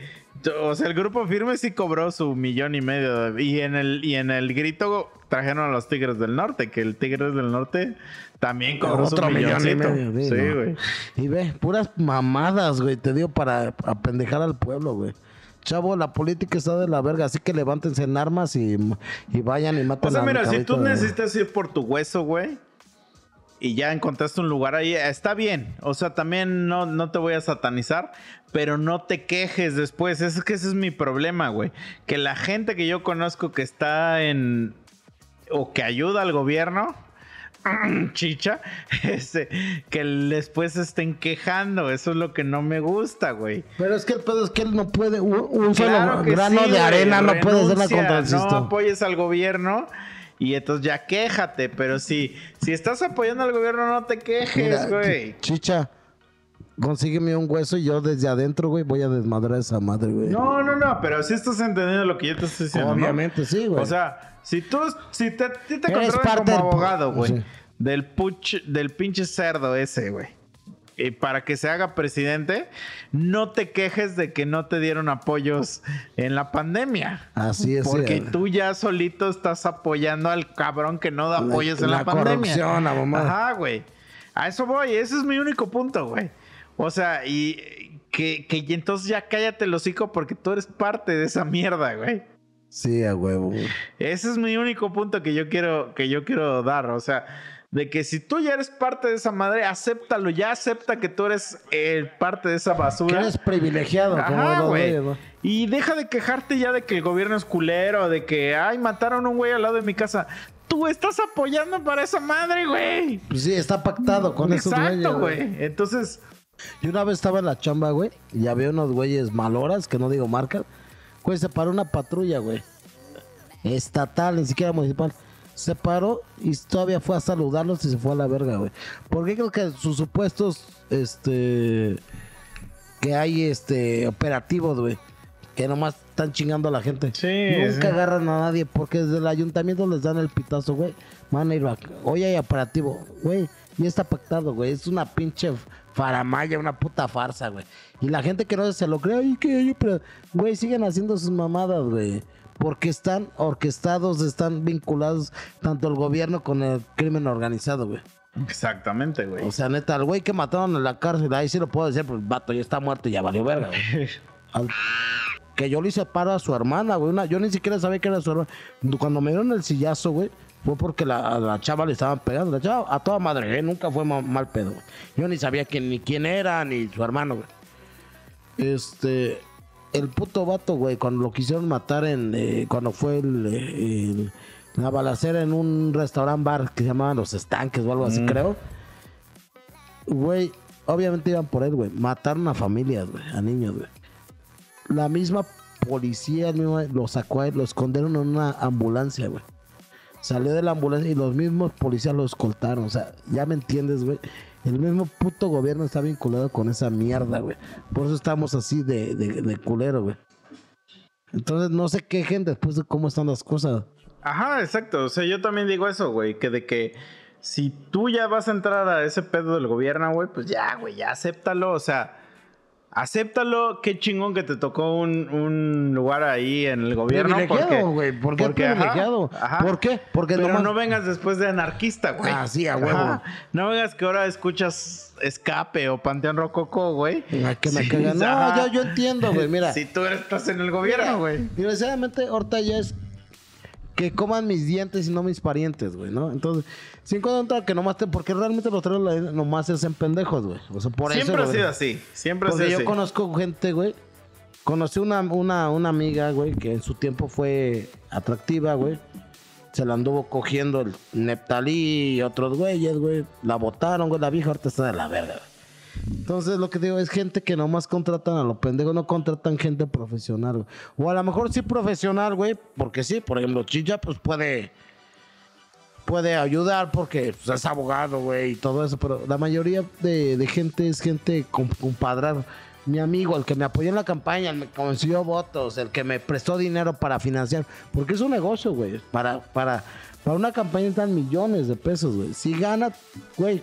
o sea, el grupo firme sí cobró su millón y medio. y en el y en el grito trajeron a los Tigres del Norte, que el Tigres del Norte también cobró Otro su millón y milloncito. medio, Sí, ¿no? güey. Y ve, puras mamadas, güey, te digo, para apendejar al pueblo, güey. Chavo, la política está de la verga, así que levántense en armas y, y vayan y maten O sea, a mira, si tú de- necesitas ir por tu hueso, güey, y ya encontraste un lugar ahí, está bien. O sea, también no, no te voy a satanizar, pero no te quejes después. Es que ese es mi problema, güey. Que la gente que yo conozco que está en... o que ayuda al gobierno, chicha, este, que después estén quejando. Eso es lo que no me gusta, güey. Pero es que el pedo es que él no puede, un, un solo Claro grano sí, de arena no puede hacer la contra el No apoyes al gobierno y entonces ya quéjate, pero si, si estás apoyando al gobierno no te quejes, Mira, güey. Chicha, consígueme un hueso y yo desde adentro, güey, voy a desmadrar a esa madre, güey. No, no, no, pero si estás entendiendo lo que yo te estoy diciendo, ¿no? Obviamente, sí, güey. O sea, si tú, si te, ti te contratan como abogado, güey, Sí. del puch, del pinche cerdo ese, güey. Y para que se haga presidente, no te quejes de que no te dieron apoyos en la pandemia. Así es. Porque sí, tú ya solito estás apoyando al cabrón que no da La- apoyos en la, la pandemia. corrupción, la mamada. Ajá, güey. A eso voy, ese es mi único punto, güey. O sea, y que, que y entonces ya cállate el hocico porque tú eres parte de esa mierda, güey. Sí, a huevo, güey. Ese es mi único punto que yo quiero, que yo quiero dar. O sea, de que si tú ya eres parte de esa madre, acéptalo, ya acepta que tú eres eh, parte de esa Que basura. eres privilegiado, como Ajá, los güey. güeyes, ¿no? Y deja de quejarte ya de que el gobierno es culero, de que, ay, mataron a un güey al lado de mi casa. Tú estás apoyando para esa madre, güey. Pues sí, está pactado con esos güeyes. Exacto, güey. Entonces, Yo una vez estaba en la chamba, güey, y había unos güeyes maloras, que no digo marcas. Güey, se paró una patrulla, güey. Estatal, ni siquiera municipal. Se paró y todavía fue a saludarlos y se fue a la verga, güey. Porque creo que sus supuestos, este... Que hay, este, operativos, güey. Que nomás están chingando a la gente. Sí, Nunca sí. agarran a nadie porque desde el ayuntamiento les dan el pitazo, güey. Van a ir a... Hoy hay operativo, güey. Y está pactado, güey. Es una pinche faramaya, una puta farsa, güey. Y la gente que no se lo cree, ay, que opera-". Güey, siguen haciendo sus mamadas, güey. Porque están orquestados, están vinculados tanto el gobierno con el crimen organizado, güey. exactamente, güey. O sea, neta, el güey que mataron en la cárcel, ahí sí lo puedo decir, pues el vato ya está muerto y ya valió verga, güey. Al- que yo le hice paro a su hermana, güey. una- yo ni siquiera sabía que era su hermana. Cuando me dieron el sillazo, güey, fue porque la, a la chava le estaban pegando. La chava a toda madre, ¿eh? nunca fue ma- mal pedo. güey. Yo ni sabía quién, ni quién era, ni su hermano, güey. Este, el puto vato, güey, cuando lo quisieron matar en, eh, cuando fue el, eh, el- la balacera en un restaurant bar que se llamaba Los Estanques o algo así, creo. Güey, obviamente iban por él, güey. Mataron a familias, güey, a niños, güey. La misma policía el mismo, lo sacó a él, lo escondieron en una ambulancia, güey. Salió de la ambulancia y los mismos policías lo escoltaron. O sea, ya me entiendes, güey. El mismo puto gobierno está vinculado con esa mierda, güey. Por eso estamos así de, de, de culero, güey. Entonces no se quejen después de cómo están las cosas. Ajá, exacto. O sea, yo también digo eso, güey. Que de que si tú ya vas a entrar a ese pedo del gobierno, güey, pues ya, güey, ya acéptalo. O sea, acéptalo. Qué chingón que te tocó un, un lugar ahí en el gobierno. Privilegiado, güey. ¿Por qué porque, ajá, privilegiado? ajá. ¿Por qué? Porque Pero nomás- no vengas después de anarquista, güey. Ah, sí, a huevo. Ajá. No vengas que ahora escuchas Escape o Panteón Rococo, güey. Que me Sí, cagan. No, ajá. yo, yo entiendo, güey. Mira. Si tú estás en el gobierno, güey. Desgraciadamente, ahorita ya es que coman mis dientes y no mis parientes, güey, ¿no? Entonces, sin contar que nomás te. Porque realmente los tres nomás se hacen pendejos, güey. O sea, por Siempre eso. ha güey. sido así. Siempre ha Porque sido yo así. conozco gente, güey. Conocí una, una, una amiga, güey, que en su tiempo fue atractiva, güey. Se la anduvo cogiendo el Neptalí y otros güeyes, güey. La botaron, güey. La vieja ahorita está de la verga, güey. Entonces, lo que digo es gente que nomás contratan a los pendejos, no contratan gente profesional, güey. O a lo mejor sí profesional, güey, porque sí, por ejemplo, Chicha, pues puede puede ayudar porque pues, es abogado, güey, y todo eso, pero la mayoría de, gente es gente compadrar. Mi amigo, el que me apoyó en la campaña, el que me consiguió votos, el que me prestó dinero para financiar, porque es un negocio, güey. Para, para, para una campaña están millones de pesos, güey. Si gana, güey,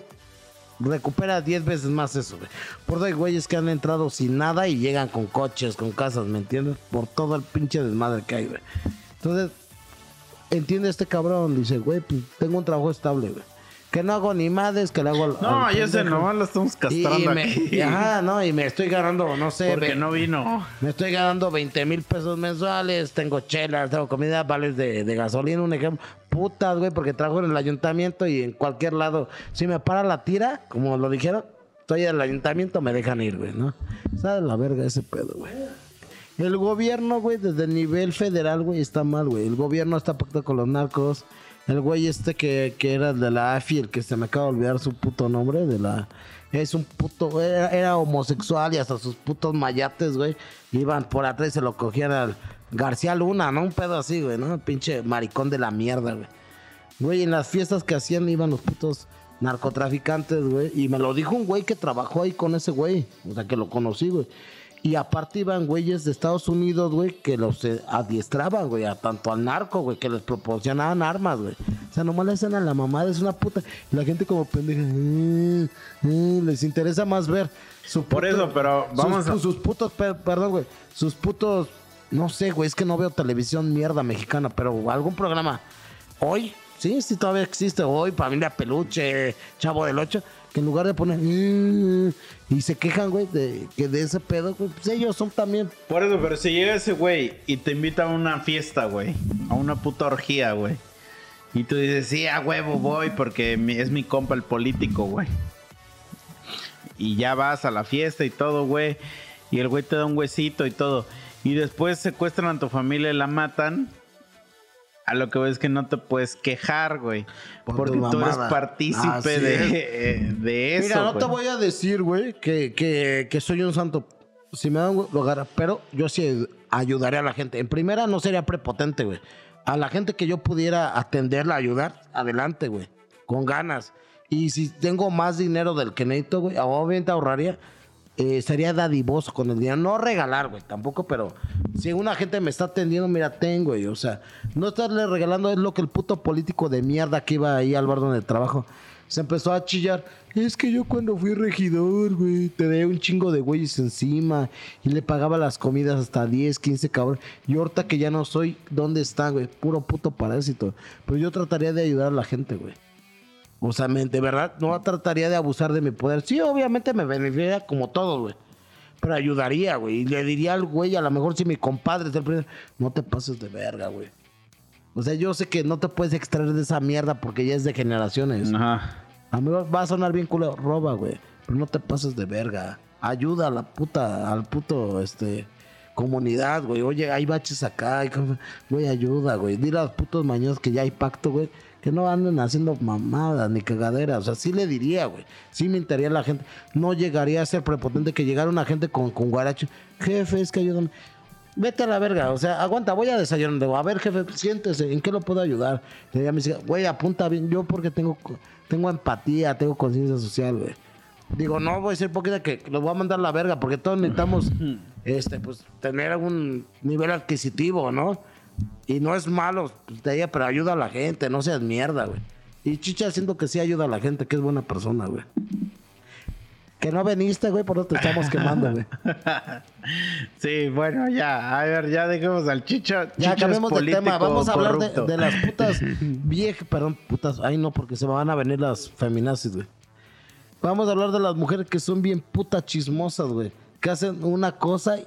recupera 10 veces más eso, güey. Por hay güeyes que han entrado sin nada y llegan con coches, con casas, ¿me entiendes? Por todo el pinche desmadre que hay, güey. Entonces, entiende este cabrón, dice, güey, pues tengo un trabajo estable, güey. Que no hago ni madres, que le hago al. No, al yo sé, pendejo. nomás lo estamos castrando y me- aquí. y ajá, no, y me estoy ganando, no sé, Porque ve- no vino. me estoy ganando 20 mil pesos mensuales, tengo chelas, tengo comida, vales de, de gasolina, un ejemplo. Putas, güey, porque trabajo en el ayuntamiento y en cualquier lado. Si me para la tira, como lo dijeron, estoy en el ayuntamiento, me dejan ir, güey, ¿no? Sabe la verga ese pedo, güey. El gobierno, güey, desde el nivel federal, güey, está mal, güey. El gobierno está pactado con los narcos. El güey este que, que era de la AFI, el que se me acaba de olvidar su puto nombre, de la... Es un puto... Era, era homosexual y hasta sus putos mayates, güey, iban por atrás y se lo cogían al García Luna, ¿no? Un pedo así, güey, ¿no? Pinche maricón de la mierda, güey. Güey, en las fiestas que hacían iban los putos narcotraficantes, güey. Y me lo dijo un güey que trabajó ahí con ese güey. O sea, que lo conocí, güey. Y aparte iban güeyes de Estados Unidos, güey, que los eh, adiestraban, güey, a tanto al narco, güey, que les proporcionaban armas, güey. O sea, nomás le hacen a la mamada, es una puta. Y la gente como pendeja, "Eh, eh", les interesa más ver su Por puto- eso, pero vamos sus, a- sus putos, per- perdón, güey, sus putos, no sé, güey, es que no veo televisión mierda mexicana, pero algún programa hoy, sí, sí todavía existe hoy, familia peluche, chavo del 8, en lugar de poner "Mm", y se quejan, güey, de que de ese pedo, güey, pues ellos son también Por eso, pero si llega ese güey y te invita a una fiesta, güey, a una puta orgía, güey, y tú dices, sí, a huevo voy porque es mi compa el político, güey. Y ya vas a la fiesta y todo, güey, y el güey te da un huesito y todo, y después secuestran a tu familia y la matan. A lo que ves que no te puedes quejar, güey. Por Porque tú eres partícipe de, eh, de eso. Mira, no te voy a decir, güey, que, que, que soy un santo. Si me dan lugar, pero yo sí ayudaré a la gente. En primera, no sería prepotente, güey. A la gente que yo pudiera atenderla, ayudar, adelante, güey. Con ganas. Y si tengo más dinero del que necesito, güey, obviamente ahorraría. Eh, sería dadivoso con el dinero. No regalar, güey, tampoco, pero si una gente me está atendiendo, mira, tengo, güey. O sea, no estarle regalando es lo que el puto político de mierda que iba ahí al bar donde trabajo se empezó a chillar. Es que yo cuando fui regidor, güey, te dejé un chingo de güeyes encima y le pagaba las comidas hasta 10, 15 cabrón. Y ahorita que ya no soy, ¿dónde está, güey? Puro puto parásito. Pero yo trataría de ayudar a la gente, güey. O sea, me- de verdad, no trataría de abusar de mi poder. Sí, obviamente me beneficiaría como todos, güey. Pero ayudaría, güey. Y le diría al güey, a lo mejor si mi compadre es el primero, no te pases de verga, güey. O sea, yo sé que no te puedes extraer de esa mierda porque ya es de generaciones. Ajá. Amigo, va a sonar bien culo, roba, güey. Pero no te pases de verga. Ayuda a la puta, al puto, este, comunidad, güey. Oye, hay baches acá, hay güey, ayuda, güey. Dile a los putos maños que ya hay pacto, güey. Que no anden haciendo mamadas ni cagaderas. O sea, sí le diría, güey. Sí me a la gente. No llegaría a ser prepotente que llegara una gente con, con guaracho. Jefe, es que ayúdame. Vete a la verga, o sea, aguanta, voy a desayunar. Digo, a ver, jefe, siéntese, ¿en qué lo puedo ayudar? Y ella me dice, güey, apunta bien, yo porque tengo, tengo empatía, tengo conciencia social, güey. Digo, no voy a ser poquita que los voy a mandar a la verga, porque todos necesitamos, este, pues, tener algún nivel adquisitivo, ¿no? Y no es malo, pues, de ella, pero ayuda a la gente, no seas mierda, güey. Y Chicha siento que sí ayuda a la gente, que es buena persona, güey. Que no veniste, güey, por eso te estamos quemando, güey. Sí, bueno, ya. A ver, ya dejemos al chicho. Ya Chicho cambiemos de tema. Vamos a hablar de, las putas viejas, perdón, putas. Ay, no, porque se me van a venir las feminazis, güey. Vamos a hablar de las mujeres que son bien putas chismosas, güey. Que hacen una cosa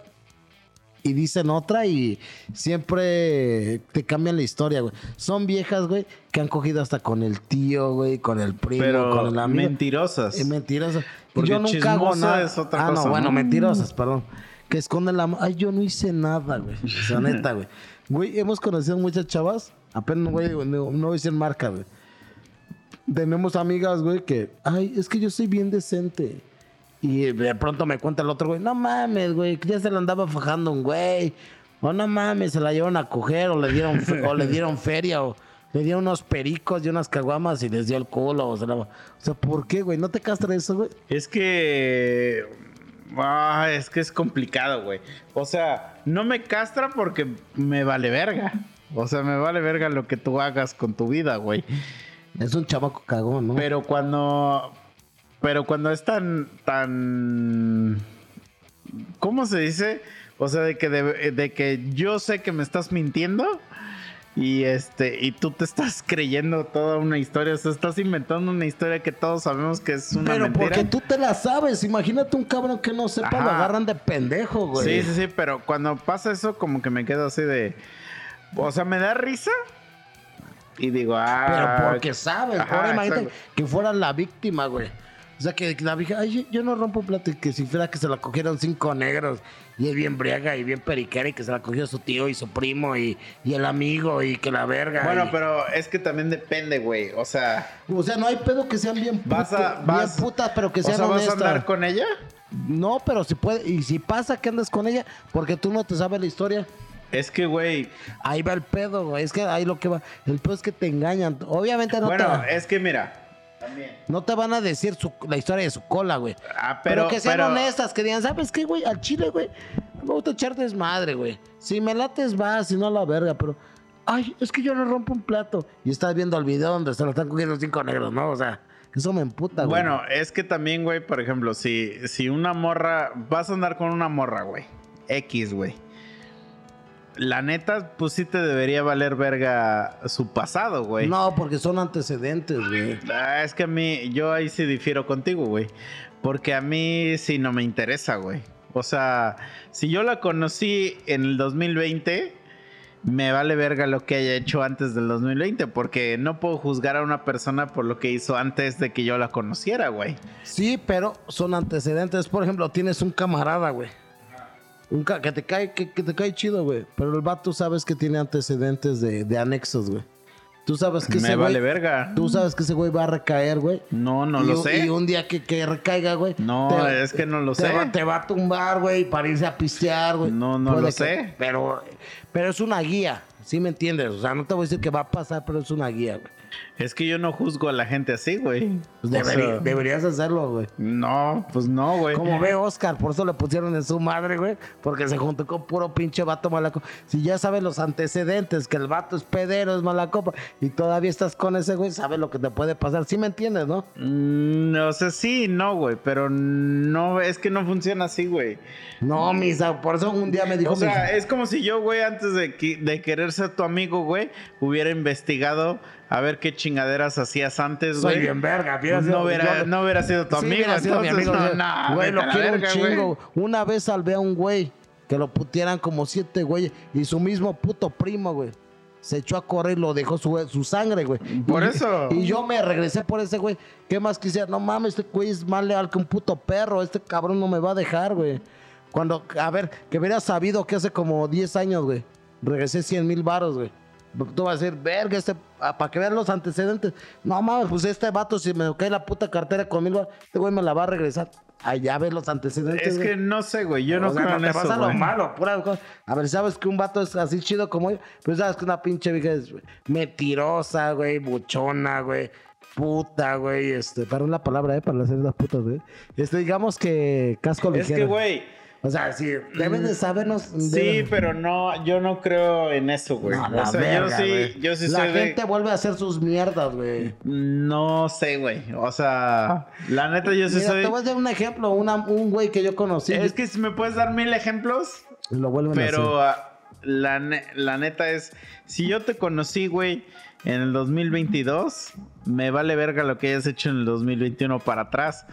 y dicen otra y siempre te cambian la historia, güey. Son viejas, güey, que han cogido hasta con el tío, güey, con el primo, Pero con el amigo. mentirosas. Eh, mentirosas. Porque yo nunca hago nada. es otra ah, cosa, no, bueno, ¿no? mentirosas, perdón. Que esconden la... Ay, yo no hice nada, güey. O sea, neta, güey. Güey, hemos conocido muchas chavas. Apenas, güey, no, no decir marca, güey. Tenemos amigas, güey, que... Ay, es que yo soy bien decente. Y de pronto me cuenta el otro, güey. No mames, güey, que ya se le andaba fajando un güey. O no mames, se la llevaron a coger o le dieron, o le dieron feria o... Le dieron unos pericos y unas caguamas y les dio el culo. O sea, la- o sea ¿por qué, güey? ¿No te castra eso, güey? Es que. Ah, es que es complicado, güey. O sea, no me castra porque me vale verga. O sea, me vale verga lo que tú hagas con tu vida, güey. Es un chamaco cagón, ¿no? Pero cuando. Pero cuando es tan. tan. ¿Cómo se dice? O sea, de que, de, de que yo sé que me estás mintiendo. Y este, y tú te estás creyendo toda una historia. O sea, estás inventando una historia que todos sabemos que es una Pero mentira. porque tú te la sabes. Imagínate un cabrón que no sepa, Ajá. lo agarran de pendejo, güey. Sí, sí, sí, pero cuando pasa eso, como que me quedo así de. O sea, me da risa. Y digo, ah. Pero porque sabes. Ajá, Ahora imagínate exacto. que fuera la víctima, güey. O sea, que la vieja, ay, yo no rompo plata y que si fuera que se la cogieron cinco negros y es bien briaga y bien periquera y que se la cogió su tío y su primo y, y el amigo y que la verga. Bueno, y- pero es que también depende, güey. O sea, O sea, no hay pedo que sean bien, vas a. puto- Vas, bien putas, pero que o sean sea, ¿vas a honestas. andar con ella? No, pero si puede, y si pasa que andes con ella, porque tú no te sabes la historia. Es que, güey. Ahí va el pedo, güey. Es que ahí lo que va. El pedo es que te engañan. Obviamente no, Bueno, te, es que mira. También. no te van a decir su- la historia de su cola, güey. Ah, Pero, pero. que sean pero- honestas, que digan, ¿sabes qué, güey? Al chile, güey. Me gusta echar desmadre, güey. Si me lates, vas, si no, a la verga. Pero, ay, es que yo no rompo un plato. Y estás viendo el video donde se lo están cogiendo cinco negros, ¿no? O sea, eso me emputa, güey. Bueno, es que también, güey, por ejemplo, si, si una morra. Vas a andar con una morra, güey. X, güey. La neta, pues sí te debería valer verga su pasado, güey. No, porque son antecedentes, güey. Ah, es que a mí, yo ahí sí difiero contigo, güey. Porque a mí sí no me interesa, güey. O sea, si yo la conocí en el 2020, me vale verga lo que haya hecho antes del 2020. Porque no puedo juzgar a una persona por lo que hizo antes de que yo la conociera, güey. Sí, pero son antecedentes. Por ejemplo, tienes un camarada, güey. Un ca- que te cae, que, que te cae chido, güey. Pero el vato sabes que tiene antecedentes de, de anexos, güey. Tú sabes que Me ese vale güey. verga. Tú sabes que ese güey va a recaer, güey. No, no y, lo sé. Y un día que, que recaiga, güey. No, es que no lo te sé. Va, te va a tumbar, güey, para irse a pistear, güey. No, no Puede lo que- sé. Pero, pero es una guía. ¿Sí me entiendes? O sea, no te voy a decir que va a pasar, pero es una guía, güey. Es que yo no juzgo a la gente así, güey. Pues O deberí- sea, deberías hacerlo, güey. no, pues no, güey. Como ve Oscar, por eso le pusieron en su madre, güey. Porque se juntó con puro pinche vato malaco. Si ya sabes los antecedentes, que el vato es pedero, es mala copa, y todavía estás con ese güey, sabes lo que te puede pasar. ¿Sí me entiendes, no? Mm, o sea, sí, no, güey, pero no, es que no funciona así, güey. No, misa, por eso un día me dijo O sea, mi- es como si yo, güey, antes de, que- de querer ser tu amigo, güey, hubiera investigado a ver qué chingaderas hacías antes, Soy güey. bien verga, hubiera sido- no, hubiera, yo- no hubiera sido tu Sí, amigo, hubiera sido mi amigo, no, no, güey, lo quiero verga, un güey. chingo. Una vez salvé a un güey que lo putearan como siete güeyes y su mismo puto primo, güey. Se echó a correr y lo dejó su, su sangre, güey. Por Y- eso. Y yo me regresé por ese güey. ¿Qué más quisiera? No mames, este güey es más leal que un puto perro. Este cabrón no me va a dejar, güey. Cuando, a ver, que hubiera sabido que hace como 10 años, güey. Regresé 100 mil baros, güey. Tú vas a decir, verga, este, para que vean los antecedentes. No mames, pues este vato, si me cae la puta cartera con mil baros, este güey me la va a regresar. Allá ves los antecedentes. Es güey. que no sé, güey. Yo no O sea, creo en te eso, vas a lo güey. malo, pura cosa. A ver, ¿sabes que un vato es así chido como yo? Pues sabes que una pinche vieja es mentirosa, güey, buchona, güey. Puta, güey, este, perdón la palabra, eh, para hacer las putas, güey. Este, digamos que casco Es ligero. que, güey. O sea, sí, debes de sabernos. Sí, pero no, yo no creo en eso, güey. No, o sea, verga, yo sí, güey. yo sí La soy de- gente vuelve a hacer sus mierdas, güey. No sé, güey. O sea, la neta, yo sí Mira, soy. te voy a dar un ejemplo, una- un güey que yo conocí. Es que si me puedes dar mil ejemplos, lo vuelven a pero hacer. ah, la, la neta es, si yo te conocí, güey, en el 2022, me vale verga lo que hayas hecho en el 2021 para atrás.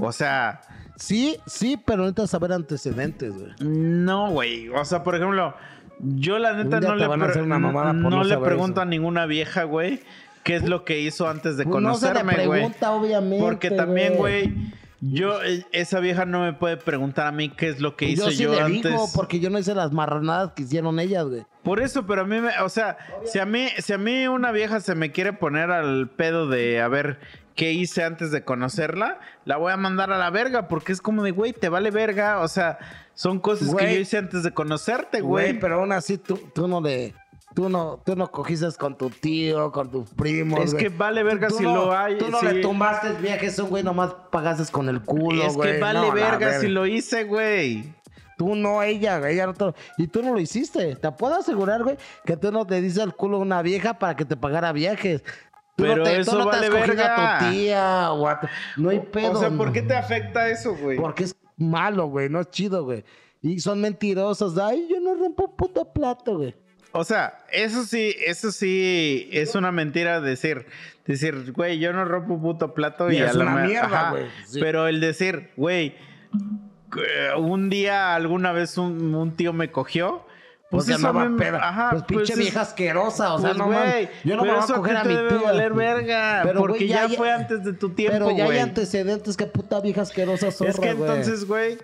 O sea, Sí, sí, pero necesitas saber antecedentes, güey. no, güey. O sea, por ejemplo, yo la neta no le, pre- hacer una mamada por no no le pregunto eso. a ninguna vieja, güey, qué es lo que hizo antes de Pues no se le conocerme, güey. pregunta, obviamente. Porque también, güey, yo, eh, esa vieja no me puede preguntar a mí qué es lo que hizo Yo sí yo, le antes. digo, porque yo no hice las marranadas que hicieron ellas, güey. Por eso, pero a mí, me, o sea, si a mí, si a mí una vieja se me quiere poner al pedo de a ver qué hice antes de conocerla, la voy a mandar a la verga, porque es como de, güey, te vale verga, o sea, son cosas que yo hice antes de conocerte, Güey, güey. pero aún así tú, tú no le... Tú no, tú no cogiste con tu tío, con tus primos, Es güey. que vale verga Tú si no- lo hay. Tú no sí. le tumbaste viajes, un güey nomás pagaste con el culo, Es güey. que vale No, verga si lo hice, güey. Tú no, ella, güey, ella no te Y tú no lo hiciste. Te puedo asegurar, güey, que tú no te dices al culo a una vieja para que te pagara viajes. Tú Pero no te, tú eso no te vale verga. a tu tía o a tu- No hay pedo. o sea, ¿por qué te afecta eso, güey? Porque es malo, güey, no es chido, güey. Y son mentirosos. Ay, yo no rompo un puto plato, güey. O sea, eso sí, eso sí es una mentira decir, decir, güey, yo no rompo un puto plato y, Y a es la una mierda, güey, sí. Pero el decir, güey, que un día alguna vez un, un tío me cogió, pues Pues eso andaba a mí- peda. ajá, pues pinche es- vieja asquerosa, o sea, pues, no güey. Yo no me pero voy a coger a mi tía. valer verga, Pero, porque güey, ya, ya- fue antes de tu tiempo, Pero ya hay güey. antecedentes que puta vieja asquerosa zorra, Es que güey. entonces, güey,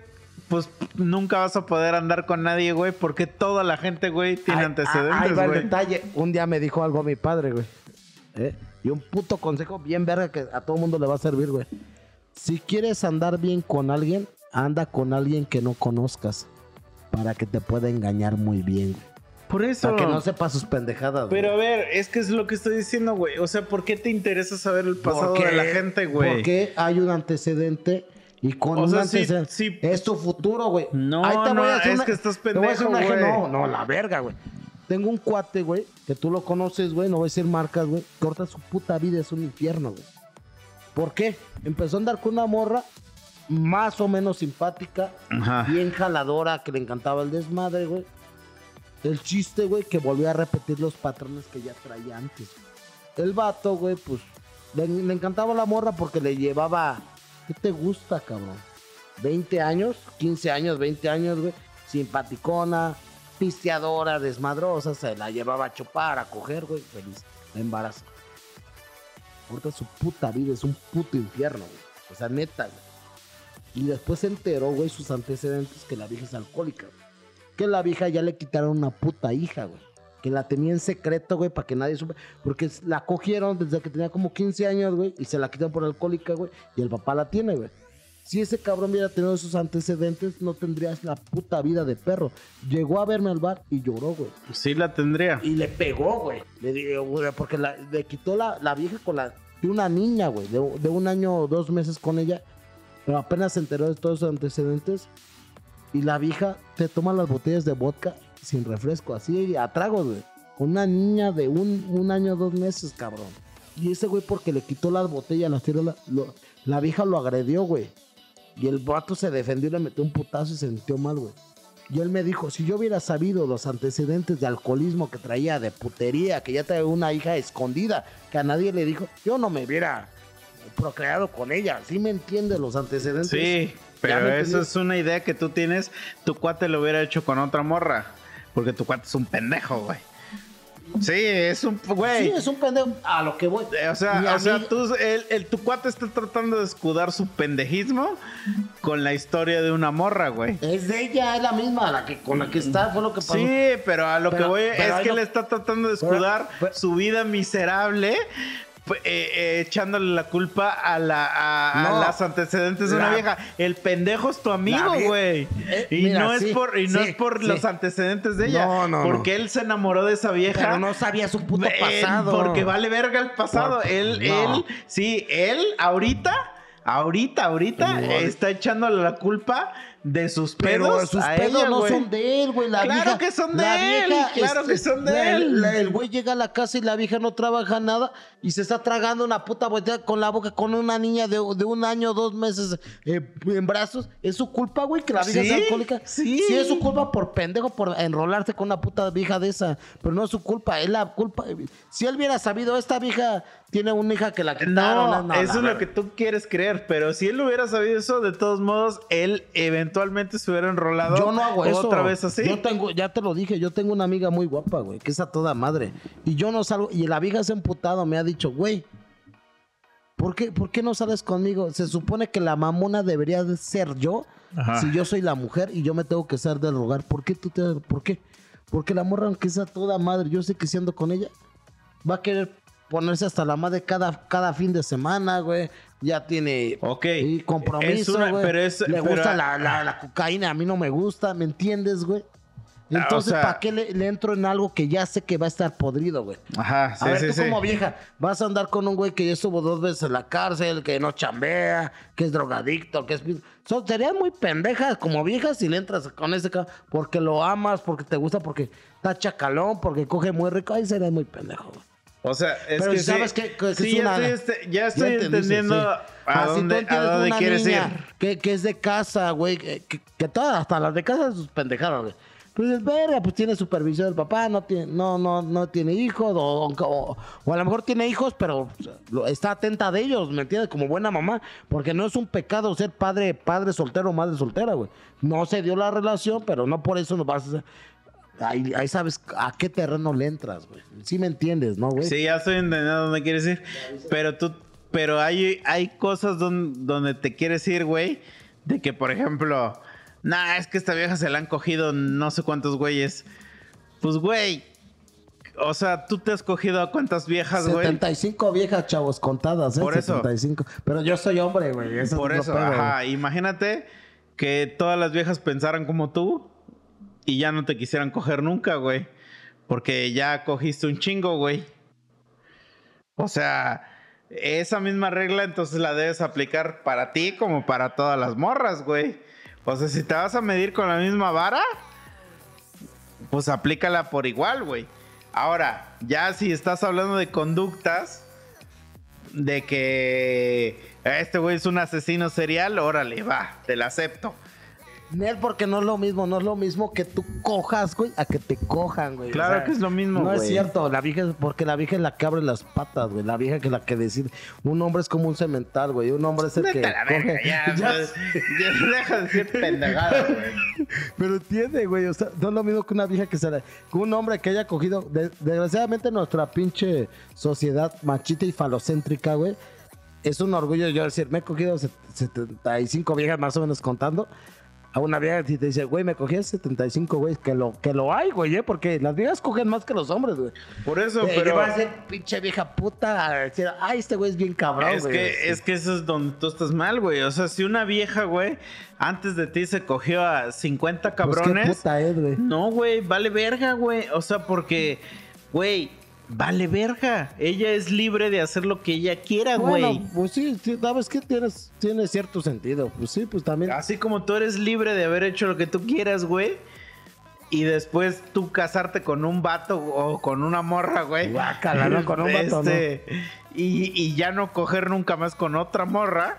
pues nunca vas a poder andar con nadie, güey, porque toda la gente, güey, tiene antecedentes, Ahí va el güey. detalle. Un día me dijo algo mi padre, güey. ¿Eh? Y un puto consejo bien verga que a todo mundo le va a servir, güey. Si quieres andar bien con alguien, anda con alguien que no conozcas. Para que te pueda engañar muy bien. güey. Por eso. Para que no sepa sus pendejadas. Pero a ver, es que es lo que estoy diciendo, güey. O sea, ¿por qué te interesa saber el pasado de la gente, güey? Porque hay un antecedente y con O un sea, sí, antecedente sí. es tu futuro, güey. No, Ahí te voy no, a hacer es una- que estás te voy a hacer pendejo, un ejemplo. güey. No, no, la verga, güey. Tengo un cuate, güey, que tú lo conoces, güey, no voy a decir marcas, güey. Corta su puta vida, es un infierno, güey. ¿Por qué? Empezó a andar con una morra más o menos simpática, Ajá. bien jaladora, que le encantaba el desmadre, güey. El chiste, güey, que volvió a repetir los patrones que ya traía antes. El vato, güey, pues, le, le encantaba la morra porque le llevaba, ¿qué te gusta, cabrón? 20 años, 15 años, 20 años, güey. Simpaticona, pisteadora, desmadrosa, se la llevaba a chupar, a coger, güey, feliz. La embarazo. Ahorita su puta vida es un puto infierno, güey. O sea, neta, güey. Y después se enteró, güey, sus antecedentes que la vieja es alcohólica, güey. Que la vieja ya le quitaron una puta hija, güey. Que la tenía en secreto, güey, para que nadie supiera. Porque la cogieron desde que tenía como 15 años, güey, y se la quitan por alcohólica, güey. Y el papá la tiene, güey. Si ese cabrón hubiera tenido esos antecedentes, no tendrías la puta vida de perro. Llegó a verme al bar y lloró, güey. Sí la tendría. Y le pegó, güey. Le digo, güey, porque la- le quitó la, la vieja con la. De una niña, güey. De, de un año o dos meses con ella. Pero apenas se enteró de todos sus antecedentes. Y la vieja te toma las botellas de vodka sin refresco, así a tragos, güey. Una niña de un, un año, dos meses, cabrón. Y ese güey, porque le quitó las botellas, las tiró, la, la vieja lo agredió, güey. Y el vato se defendió y le metió un putazo y se sintió mal, güey. Y él me dijo, si yo hubiera sabido los antecedentes de alcoholismo que traía, de putería, que ya traía una hija escondida, que a nadie le dijo, yo no me hubiera procreado con ella. ¿Sí me entiende los antecedentes? Sí, pero eso es una idea que tú tienes. Tu cuate lo hubiera hecho con otra morra. Porque tu cuate es un pendejo, güey. Sí, es un güey. Sí, es un pendejo. A lo que voy. O sea, o sea tú, el, el- tu cuate está tratando de escudar su pendejismo con la historia de una morra, güey. Es de ella, es la misma, la que con la que está, fue lo que pasó. Sí, pero a lo Pero- que voy es que no- le está tratando de escudar pero- su vida miserable. Eh, eh, echándole la culpa a, la, a, a No. las antecedentes de una vieja. El pendejo es tu amigo, güey. Eh, y, mira, no es sí, por, y no sí, es por sí. los antecedentes de ella. No, no, porque él se enamoró de esa vieja. Pero no sabía su puto Él, pasado. Porque vale verga el pasado. Por- él, él, sí, él ahorita, ahorita, ahorita está echándole la culpa de sus Pero pedos sus a pedos ella, no son de él, güey. La Claro vieja- que son de la él, vieja claro que son de él. la- el güey llega a la casa y la vieja no trabaja nada y se está tragando una puta botella con la boca con una niña de, de un año, dos meses eh, en brazos. ¿Es su culpa, güey, que la vieja Sí, sea alcohólica? sí. Sí, es su culpa por pendejo, por enrolarse con una puta vieja de esa. Pero no es su culpa, es la culpa. Si él hubiera sabido, esta vieja tiene una hija que la quitaron. No, la eso es lo que tú quieres creer, pero si él hubiera sabido eso, de todos modos, él eventualmente se hubiera enrolado Yo no hago eso. otra vez así. Yo tengo, ya te lo dije, yo tengo una amiga muy guapa, güey, que es a toda madre. Y yo no salgo, y la vieja se ha emputado, me ha dicho, güey, ¿por qué, ¿por qué no sales conmigo? Se supone que la mamona debería de ser yo, Ajá. si yo soy la mujer y yo me tengo que ser del hogar. ¿Por qué tú te, por qué? Porque la morra, aunque sea toda madre, yo sé que siendo con ella, va a querer ponerse hasta la madre cada, cada fin de semana, güey. Ya tiene Ok. y compromiso, Es una- güey. pero es- Le pero- gusta la, la, la cocaína, a mí no me gusta, ¿me entiendes, güey? Ah, Entonces, o sea- ¿para qué le, le entro en algo que ya sé que va a estar podrido, güey? Ajá, sí, a ver, sí, tú sí. como vieja, vas a andar con un güey que ya estuvo dos veces en la cárcel, que no chambea, que es drogadicto, que es... Son, serían muy pendejas como viejas si le entras con ese ca- porque lo amas, porque te gusta, porque está chacalón, porque coge muy rico. Ahí serías muy pendejo, güey. O sea, es Pero que sabes sí, que, que- sí, es ya una- estoy, este- ya estoy Ya entendiste, entendiendo sí. a Ah, si tú dónde, a dónde una quieres niña ir. Que, que es de casa, güey, que, que, todas, hasta las de casa, sus pendejadas, güey. Pues dices, verga, pues tiene supervisión del papá, no tiene, no, no, no tiene hijos, o, o- o a lo mejor tiene hijos, pero está atenta de ellos, ¿me entiendes? Como buena mamá, porque no es un pecado ser padre, padre soltero o madre soltera, güey. No se dio la relación, pero no por eso nos vas a hacer. Ahí, ahí sabes a qué terreno le entras, güey. Sí me entiendes, ¿no, güey? Sí, ya estoy entendiendo dónde quieres ir. Pero tú, pero hay, hay cosas don- donde te quieres ir, güey. De que, por ejemplo, nah, es que esta vieja se la han cogido no sé cuántos güeyes. Pues, güey. O sea, tú te has cogido a cuántas viejas, güey. 75 viejas, chavos, contadas, ¿eh? Por eso. 75. Pero yo soy hombre, güey. Eso Por es lo eso, güey. ajá. Imagínate que todas las viejas pensaran como tú y ya no te quisieran coger nunca, güey. Porque ya cogiste un chingo, güey. O sea, esa misma regla entonces la debes aplicar para ti como para todas las morras, güey. O sea, si te vas a medir con la misma vara, pues aplícala por igual, güey. Ahora, ya si estás hablando de conductas, de que este güey es un asesino serial, órale, va, te la acepto. Nel, porque no es lo mismo, no es lo mismo que tú cojas, güey, a que te cojan, güey. Claro que es lo mismo, No es güey. cierto, la vieja es porque la vieja es la que abre las patas, güey. La vieja que es la que decide. Un hombre es como un cemental, güey. Un hombre es el que Vete a la verga, coge. ya, Ya pues, ya deja de decir pendejadas, güey. Pero entiende, güey. O sea, no es lo mismo que una vieja que se la- que un hombre que haya cogido. de- desgraciadamente, nuestra pinche sociedad machista y falocéntrica, güey. Es un orgullo yo decir, me he cogido set- 75 viejas más o menos contando. A una vieja si te dice, güey, me cogí a 75, güey, que lo, que lo hay, güey, ¿eh? porque las viejas cogen más que los hombres, güey. Por eso, Eh, pero va a ser pinche vieja puta a decir, ay, este güey es bien cabrón, es güey. que, es que eso es donde tú estás mal, güey. O sea, si una vieja, güey, antes de ti se cogió a 50 Pues, qué cabrones. puta es, güey. No, güey, vale verga, güey. O sea, porque, güey, vale verga. Ella es libre de hacer lo que ella quiera, güey. Bueno, pues sí, sí, sabes que tienes, tiene cierto sentido. Pues sí, pues también. Así como tú eres libre de haber hecho lo que tú quieras, güey. Y después tú casarte con un vato o con una morra, güey. Guácala, ¿no? Con un vato, Este, y, y ya no coger nunca más con otra morra.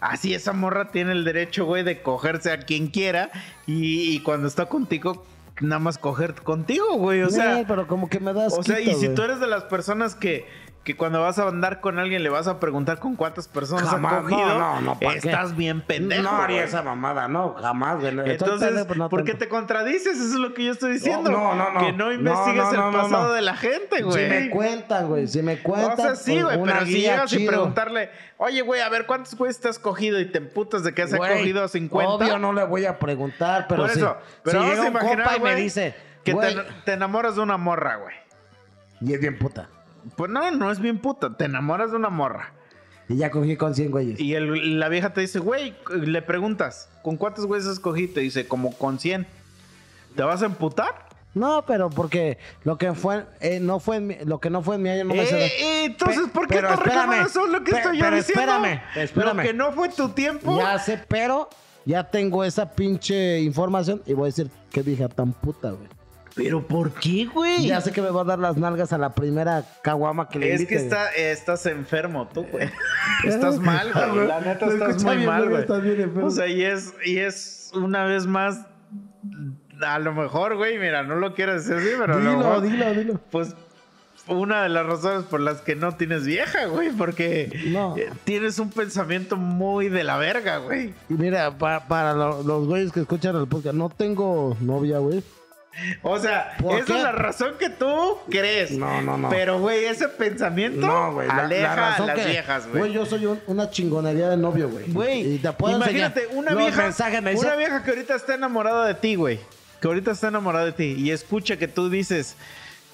Así esa morra tiene el derecho, güey, de cogerse a quien quiera. Y, y cuando está contigo, nada más coger contigo, güey. O sea, Sí, pero como que me das. o sea, y si tú eres de las personas que, que cuando vas a andar con alguien le vas a preguntar con cuántas personas Jamás, cogido. no, no, no, estás bien pendejo. No haría esa mamada, no, jamás, güey. Entonces, pendejo, pero no ¿por qué tanto. te contradices? Eso es lo que yo estoy diciendo. No, no, no. Que no investigues el pasado de la gente, Si güey. me cuentan, güey, si me cuentan. O sea, sí, con güey, pero si llegas y chido. preguntarle, oye, güey, a ver, ¿cuántos güeyes te has cogido? Y te emputas de que has Güey, cogido 50. Obvio no le voy a preguntar, pero Por eso, pero si vamos llega a imaginar, compa y me dice, Que te enamoras de una morra, güey. y es bien puta. Pues no, no es bien puta. Te enamoras de una morra. Y ya cogí con 100 güeyes. Y el- la vieja te dice, güey, le preguntas, ¿con cuántos güeyes has cogido? Te dice, como con 100. ¿Te vas a emputar? No, pero porque lo que fue, eh, no fue en mi- lo que no fue en mi año no me Eh, eh, entonces, ¿por qué reclamando espérame, eso? Es lo que estoy yo diciendo. espérame, espérame. Lo que no fue tu tiempo. Ya sé, pero ya tengo esa pinche información y voy a decir qué vieja tan puta, güey. ¿Pero por qué, güey? Ya sé que me va a dar las nalgas a la primera caguama que le Es invite, que está, eh, estás enfermo tú, güey. Estás mal, güey. La neta estás muy bien, mal, güey. estás bien enfermo. O sea, y es, y es una vez más, a lo mejor, güey, mira, no lo quiero decir así, pero a lo Dilo, mejor, dilo, dilo. pues una de las razones por las que no tienes vieja, güey, porque No. eh, tienes un pensamiento muy de la verga, güey. Y mira, pa- para lo- los güeyes que escuchan el podcast, no tengo novia, güey. O sea, ¿Por esa qué? es la razón que tú crees. No, no, no. Pero, güey, ese pensamiento No, güey. la- aleja la razón a las que- viejas, Güey, güey. yo soy un- una chingonería de novio, güey. Güey, imagínate, enseñar una vieja, mensajes, me dice, una vieja que ahorita está enamorada de ti, güey. Que ahorita está enamorada de ti y escucha que tú dices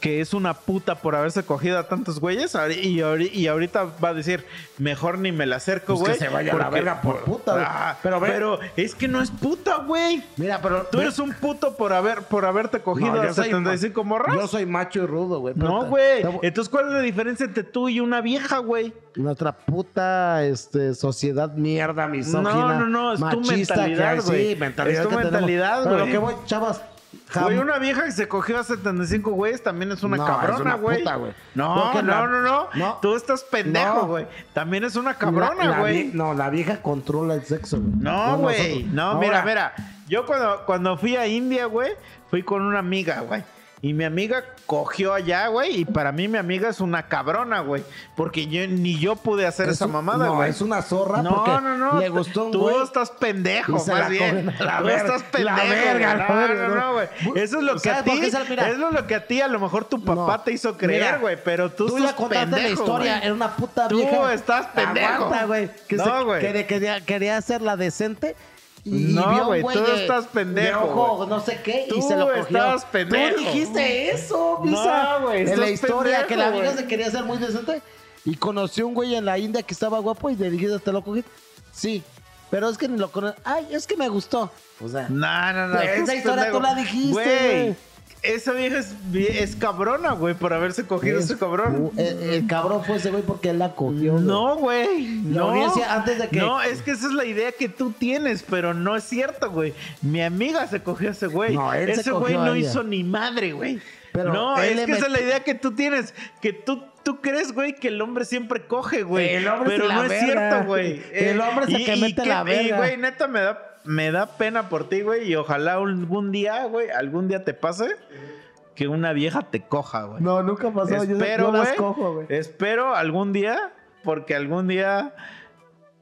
que es una puta por haberse cogido a tantos güeyes y, y ahorita va a decir, mejor ni me la acerco, Pues que güey. se vaya a la verga por puta, güey. Ah, Pero pero, es que no es puta, güey. Mira, pero... Tú eres un puto por haber por haberte cogido No, a yo soy 75 morras. Yo soy macho y rudo, güey. pero no, güey. Entonces, ¿cuál es la diferencia entre tú y una vieja, güey? Nuestra puta este, sociedad mierda, misógina. No, no, no, es tu mentalidad, que güey. Sí, mentalidad Es tu que mentalidad, Pero güey. que voy, chavas. Güey, una vieja que se cogió a 75 güeyes también es una No, cabrona, güey. No, no, la- no, no, no. Tú estás pendejo, No. güey. También es una cabrona, güey. No, la vieja controla el sexo, güey. No, güey. No, mira, mira. Yo cuando, cuando fui a India, güey, fui con una amiga, güey. Y mi amiga cogió allá, güey. Y para mí mi amiga es una cabrona, güey. Porque yo, ni yo pude hacer es esa un- mamada, no, güey. es una zorra No, porque no, no. le gustó un Tú güey. estás pendejo, más la bien. la Tú verga. estás La pendejo. verga, güey. la no, verga, no, no. no, güey. Eso es lo que a ¿Sabes ti. mira? es lo que a ti a lo mejor tu papá No. te hizo creer, güey. Pero tú, Tú estás ya contaste la pendejo, historia, güey. era una puta Tú vieja. estás pendejo. Aguanta, güey. Que, No, se- güey. que quería, quería hacerla decente. Y, No, vio un güey, tú de- estás pendejo, De ojo, no sé qué, Tú y se lo cogió. estás pendejo. Tú dijiste eso, No, Misa. güey, En la historia, pendejo, que la güey. se quería hacer muy decente. Y conoció un güey en la India que estaba guapo y le dijiste, ¿te lo cogiste? Sí. Pero es que ni lo conoce. Ay, es que me gustó. O sea, No, no, no. Esa historia pendejo. tú la dijiste, Güey. Güey. Esa vieja es, es cabrona, güey, por haberse cogido a es- ese cabrón. uh, el, el cabrón fue ese güey porque él la cogió. güey. No, güey. No. antes de que- No, es que esa es la idea que tú tienes, pero no es cierto, güey. Mi amiga se cogió a ese güey. No, él se ese güey cogió a no ella. hizo ni madre, güey. Pero No, es que esa es la idea que tú tienes. Que tú, tú crees, güey, que el hombre siempre coge, güey. El hombre Pero es la no es verga. cierto, güey. El hombre que mete qué- la Y, verga. güey, neta, me da, me da pena por ti, güey. Y ojalá algún día, güey, algún día te pase que una vieja te coja, güey. No, nunca pasó. yo, Espero, yo las güey. cojo, güey. Espero algún día, porque algún día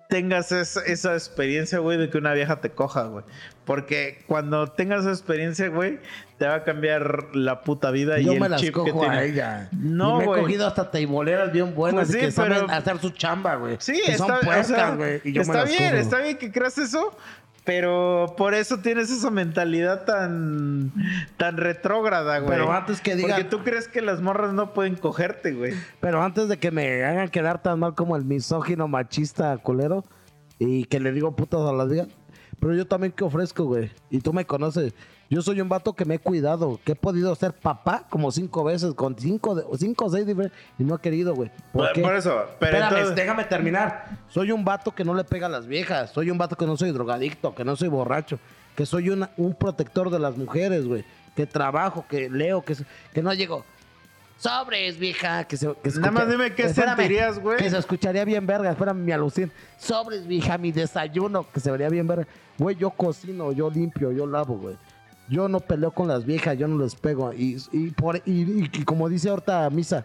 tengas esa, esa experiencia, güey, de que una vieja te coja, güey. Porque cuando tengas esa experiencia, güey, te va a cambiar la puta vida y Yo el me las chip que cojo a tiene. ella. No, y me güey. he cogido hasta teiboleras bien buenas Pues y sí, que saben pero- hacer su chamba, güey. Sí, que está, son o puercas, sea, güey. y yo me está las bien, cojo. está bien que creas eso, pero por eso tienes esa mentalidad tan, tan retrógrada, güey. Pero antes que digan- Porque tú crees que las morras no pueden cogerte, güey. Pero antes de que me hagan quedar tan mal como el misógino machista culero y que le digo putas a las viejas, pero yo también que ofrezco, güey. Y tú me conoces. Yo soy un vato que me he cuidado, que he podido ser papá como cinco veces, con cinco, cinco o seis diferentes, y no he querido, güey. ¿Por, Por, qué? por eso, pero Espérame, entonces- déjame terminar. Soy un vato que no le pega a las viejas. Soy un vato que no soy drogadicto, que no soy borracho. Que soy una- un protector de las mujeres, güey. Que trabajo, que leo, que, que no llego. Sobres, vieja. Que se, que Nada más dime qué sentirías, güey. Que se escucharía bien verga. Espérame, mi alucín. Sobres, vieja, mi desayuno. Que se vería bien verga. Güey, yo cocino, yo limpio, yo lavo, güey. Yo no peleo con las viejas, yo no les pego. Y, y, por, y, y- como dice ahorita Misa,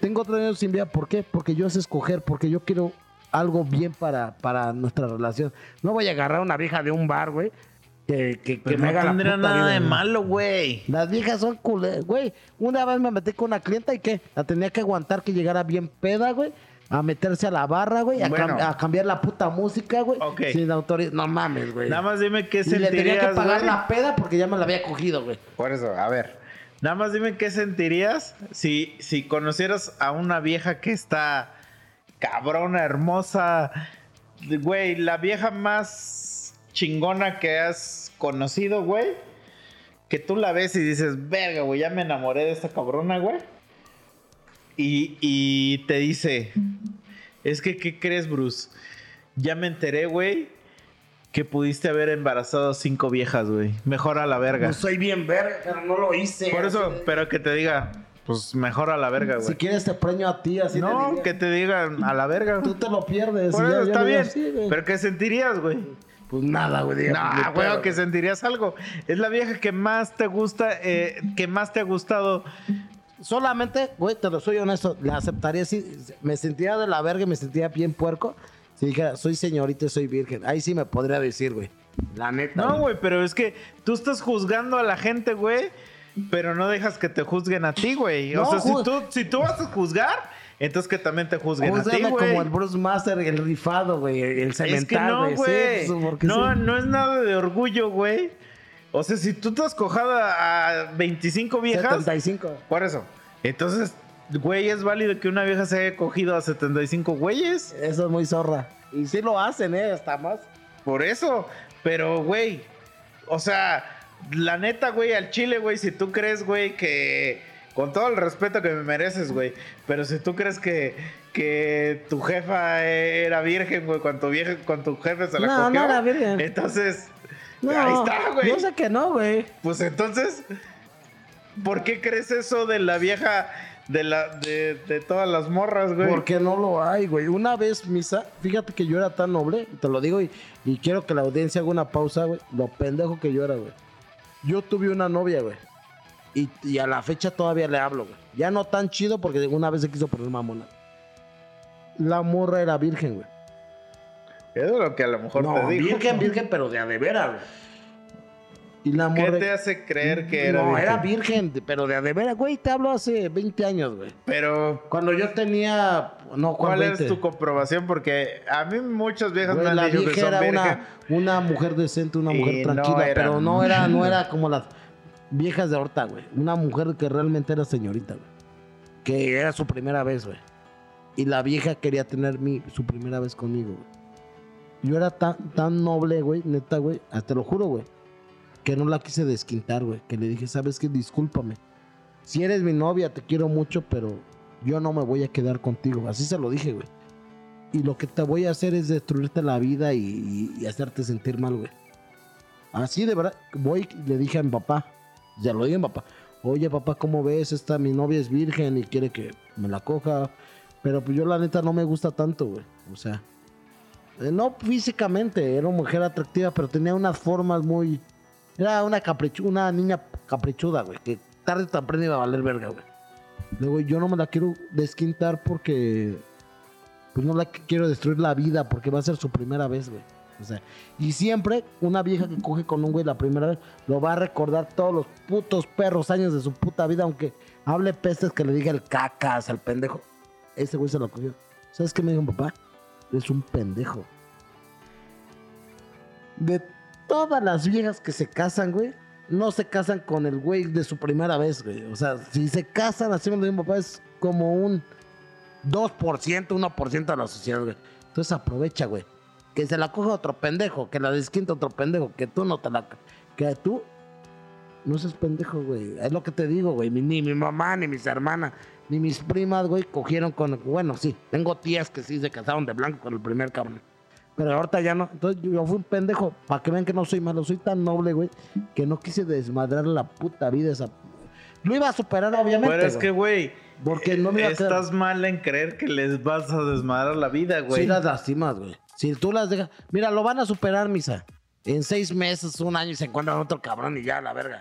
tengo tres años sin vida. ¿Por qué? Porque yo sé escoger, porque yo quiero algo bien para, para nuestra relación. No voy a agarrar a una vieja de un bar, güey, que, que, que me no haga la tendría puta nada vida, de güey. malo, güey. Las viejas son culeras, güey. Una vez me metí con una clienta y ¿qué? La tenía que aguantar que llegara bien peda, güey. A meterse a la barra, güey. A, Bueno. cam- a cambiar la puta música, güey. Ok. Sin autoridad. No mames, güey. Nada más dime qué Y le tenía que sentirías, pagar güey. la peda porque ya me la había cogido, güey. Por eso, a ver. Nada más dime qué sentirías si, si conocieras a una vieja que está cabrona, hermosa. Güey, la vieja más chingona que has conocido, güey. Que tú la ves y dices, verga, güey, ya me enamoré de esta cabrona, güey. Y, y te dice, es que, ¿qué crees, Bruce? Ya me enteré, güey, que pudiste haber embarazado a cinco viejas, güey. Mejor a la verga. No soy bien verga, pero no lo hice. Por eso, Así pero que te diga, pues mejor a la verga, Si güey. quieres te preño a ti, así te No, que te digan a la verga. Tú te lo pierdes. Por eso ya- está bien. pero ¿qué sentirías, güey? Pues nada, güey. No, pues, güey, que sentirías algo. Es la vieja que más te gusta, eh, que más te ha gustado. Solamente, güey, te lo soy honesto, la aceptaría si me sentía de la verga me sentía bien puerco. Si dijera, soy señorita soy virgen. Ahí sí me podría decir, güey. La neta. No, güey, pero es que tú estás juzgando a la gente, güey, pero no dejas que te juzguen a ti, güey. O No, sea, si tú, si tú vas a juzgar, entonces que también te juzguen a ti, güey. como el Bruce Master, el rifado, güey. El Es que cemental, no, güey. Sí, pues, no, sí. no es nada de orgullo, güey. O sea, si tú te has cojado a 25 viejas, 75. por eso. Entonces, güey, es válido que una vieja se haya cogido a 75 güeyes. Eso es muy zorra. Y sí lo hacen, ¿eh? Hasta más. Por eso. Pero, güey, o sea, la neta, güey, al chile, güey, si tú crees, güey, que... Con todo el respeto que me mereces, güey. Pero si tú crees que, que tu jefa era virgen, güey, cuando tu, vieja, cuando tu jefe se la No, cogió. no era virgen. Entonces, No, ahí está, güey. Yo sé que no, güey. Pues entonces, ¿por qué crees eso de la vieja, de la, de, de todas las morras, güey? Porque no lo hay, güey. Una vez, Misa, fíjate que yo era tan noble, te lo digo y, y quiero que la audiencia haga una pausa, güey. Lo pendejo que yo era, güey. Yo tuve una novia, güey. Y, y a la fecha todavía le hablo, güey. Ya no tan chido porque una vez se quiso poner mamona. La morra era virgen, güey. Es lo que a lo mejor No, te dijo. virgen, virgen, pero de a de veras, güey. Y la ¿Qué te hace creer que era no, virgen? era virgen, pero de a de veras, güey. Te hablo hace 20 años, güey. Pero, Cuando yo tenía... No, ¿cuál es 20? tu comprobación? Porque a mí muchas viejas Güey, me han la dicho que vieja son era virgen. una, una mujer decente, una Y mujer no tranquila, era. pero no era, no era como las viejas de ahorita, güey. Una mujer que realmente era señorita, güey. Que era su primera vez, güey. Y la vieja quería tener mi, su primera vez conmigo, güey. Yo era tan, tan noble, güey, neta, güey. Hasta lo juro, güey. Que no la quise desquintar, güey. Que le dije, ¿sabes qué? Discúlpame. Si eres mi novia, te quiero mucho, pero yo no me voy a quedar contigo. Así se lo dije, güey. Y lo que te voy a hacer es destruirte la vida y, hacerte sentir mal, güey. Así de verdad, voy y le dije a mi papá, ya lo dije a mi papá, oye papá, ¿cómo ves? Esta, mi novia es virgen y quiere que me la coja. Pero pues yo la neta no me gusta tanto, güey. O sea, no físicamente, era una mujer atractiva, pero tenía unas formas muy... Era una caprichu una niña caprichuda, güey, que tarde o temprano iba a valer verga, güey. Luego yo no me la quiero desquintar porque pues no la qu- quiero destruir la vida porque va a ser su primera vez, güey. O sea, y siempre una vieja que coge con un güey la primera vez lo va a recordar todos los putos perros años de su puta vida, aunque hable pestes que le diga el cacas al pendejo. Ese güey se lo cogió. ¿Sabes qué me dijo mi papá? Es un pendejo. De todas las viejas que se casan, güey, no se casan con el güey de su primera vez, güey. O sea, si se casan, así me lo dijo mi papá, es como un 2%, 1% de la sociedad, güey. Entonces aprovecha, güey. Que se la coja otro pendejo, que la desquinta otro pendejo, que tú no te la... Que tú no seas pendejo, güey. Es lo que te digo, güey. Ni mi mamá, ni mis hermanas, ni mis primas, güey, cogieron con... Bueno, sí, tengo tías que sí se casaron de blanco con el primer cabrón. Pero ahorita ya no. Entonces yo fui un pendejo. Para que vean que no soy malo. Soy tan noble, güey, que no quise desmadrar la puta vida esa... Lo iba a superar, obviamente. Pero es güey. que, güey, Porque no me iba a quedar- estás mal en creer que les vas a desmadrar la vida, güey. Sí las lastimas, güey. Si tú las dejas... Mira, lo van a superar, misa. En seis meses, un año y se encuentran otro cabrón y ya, la verga.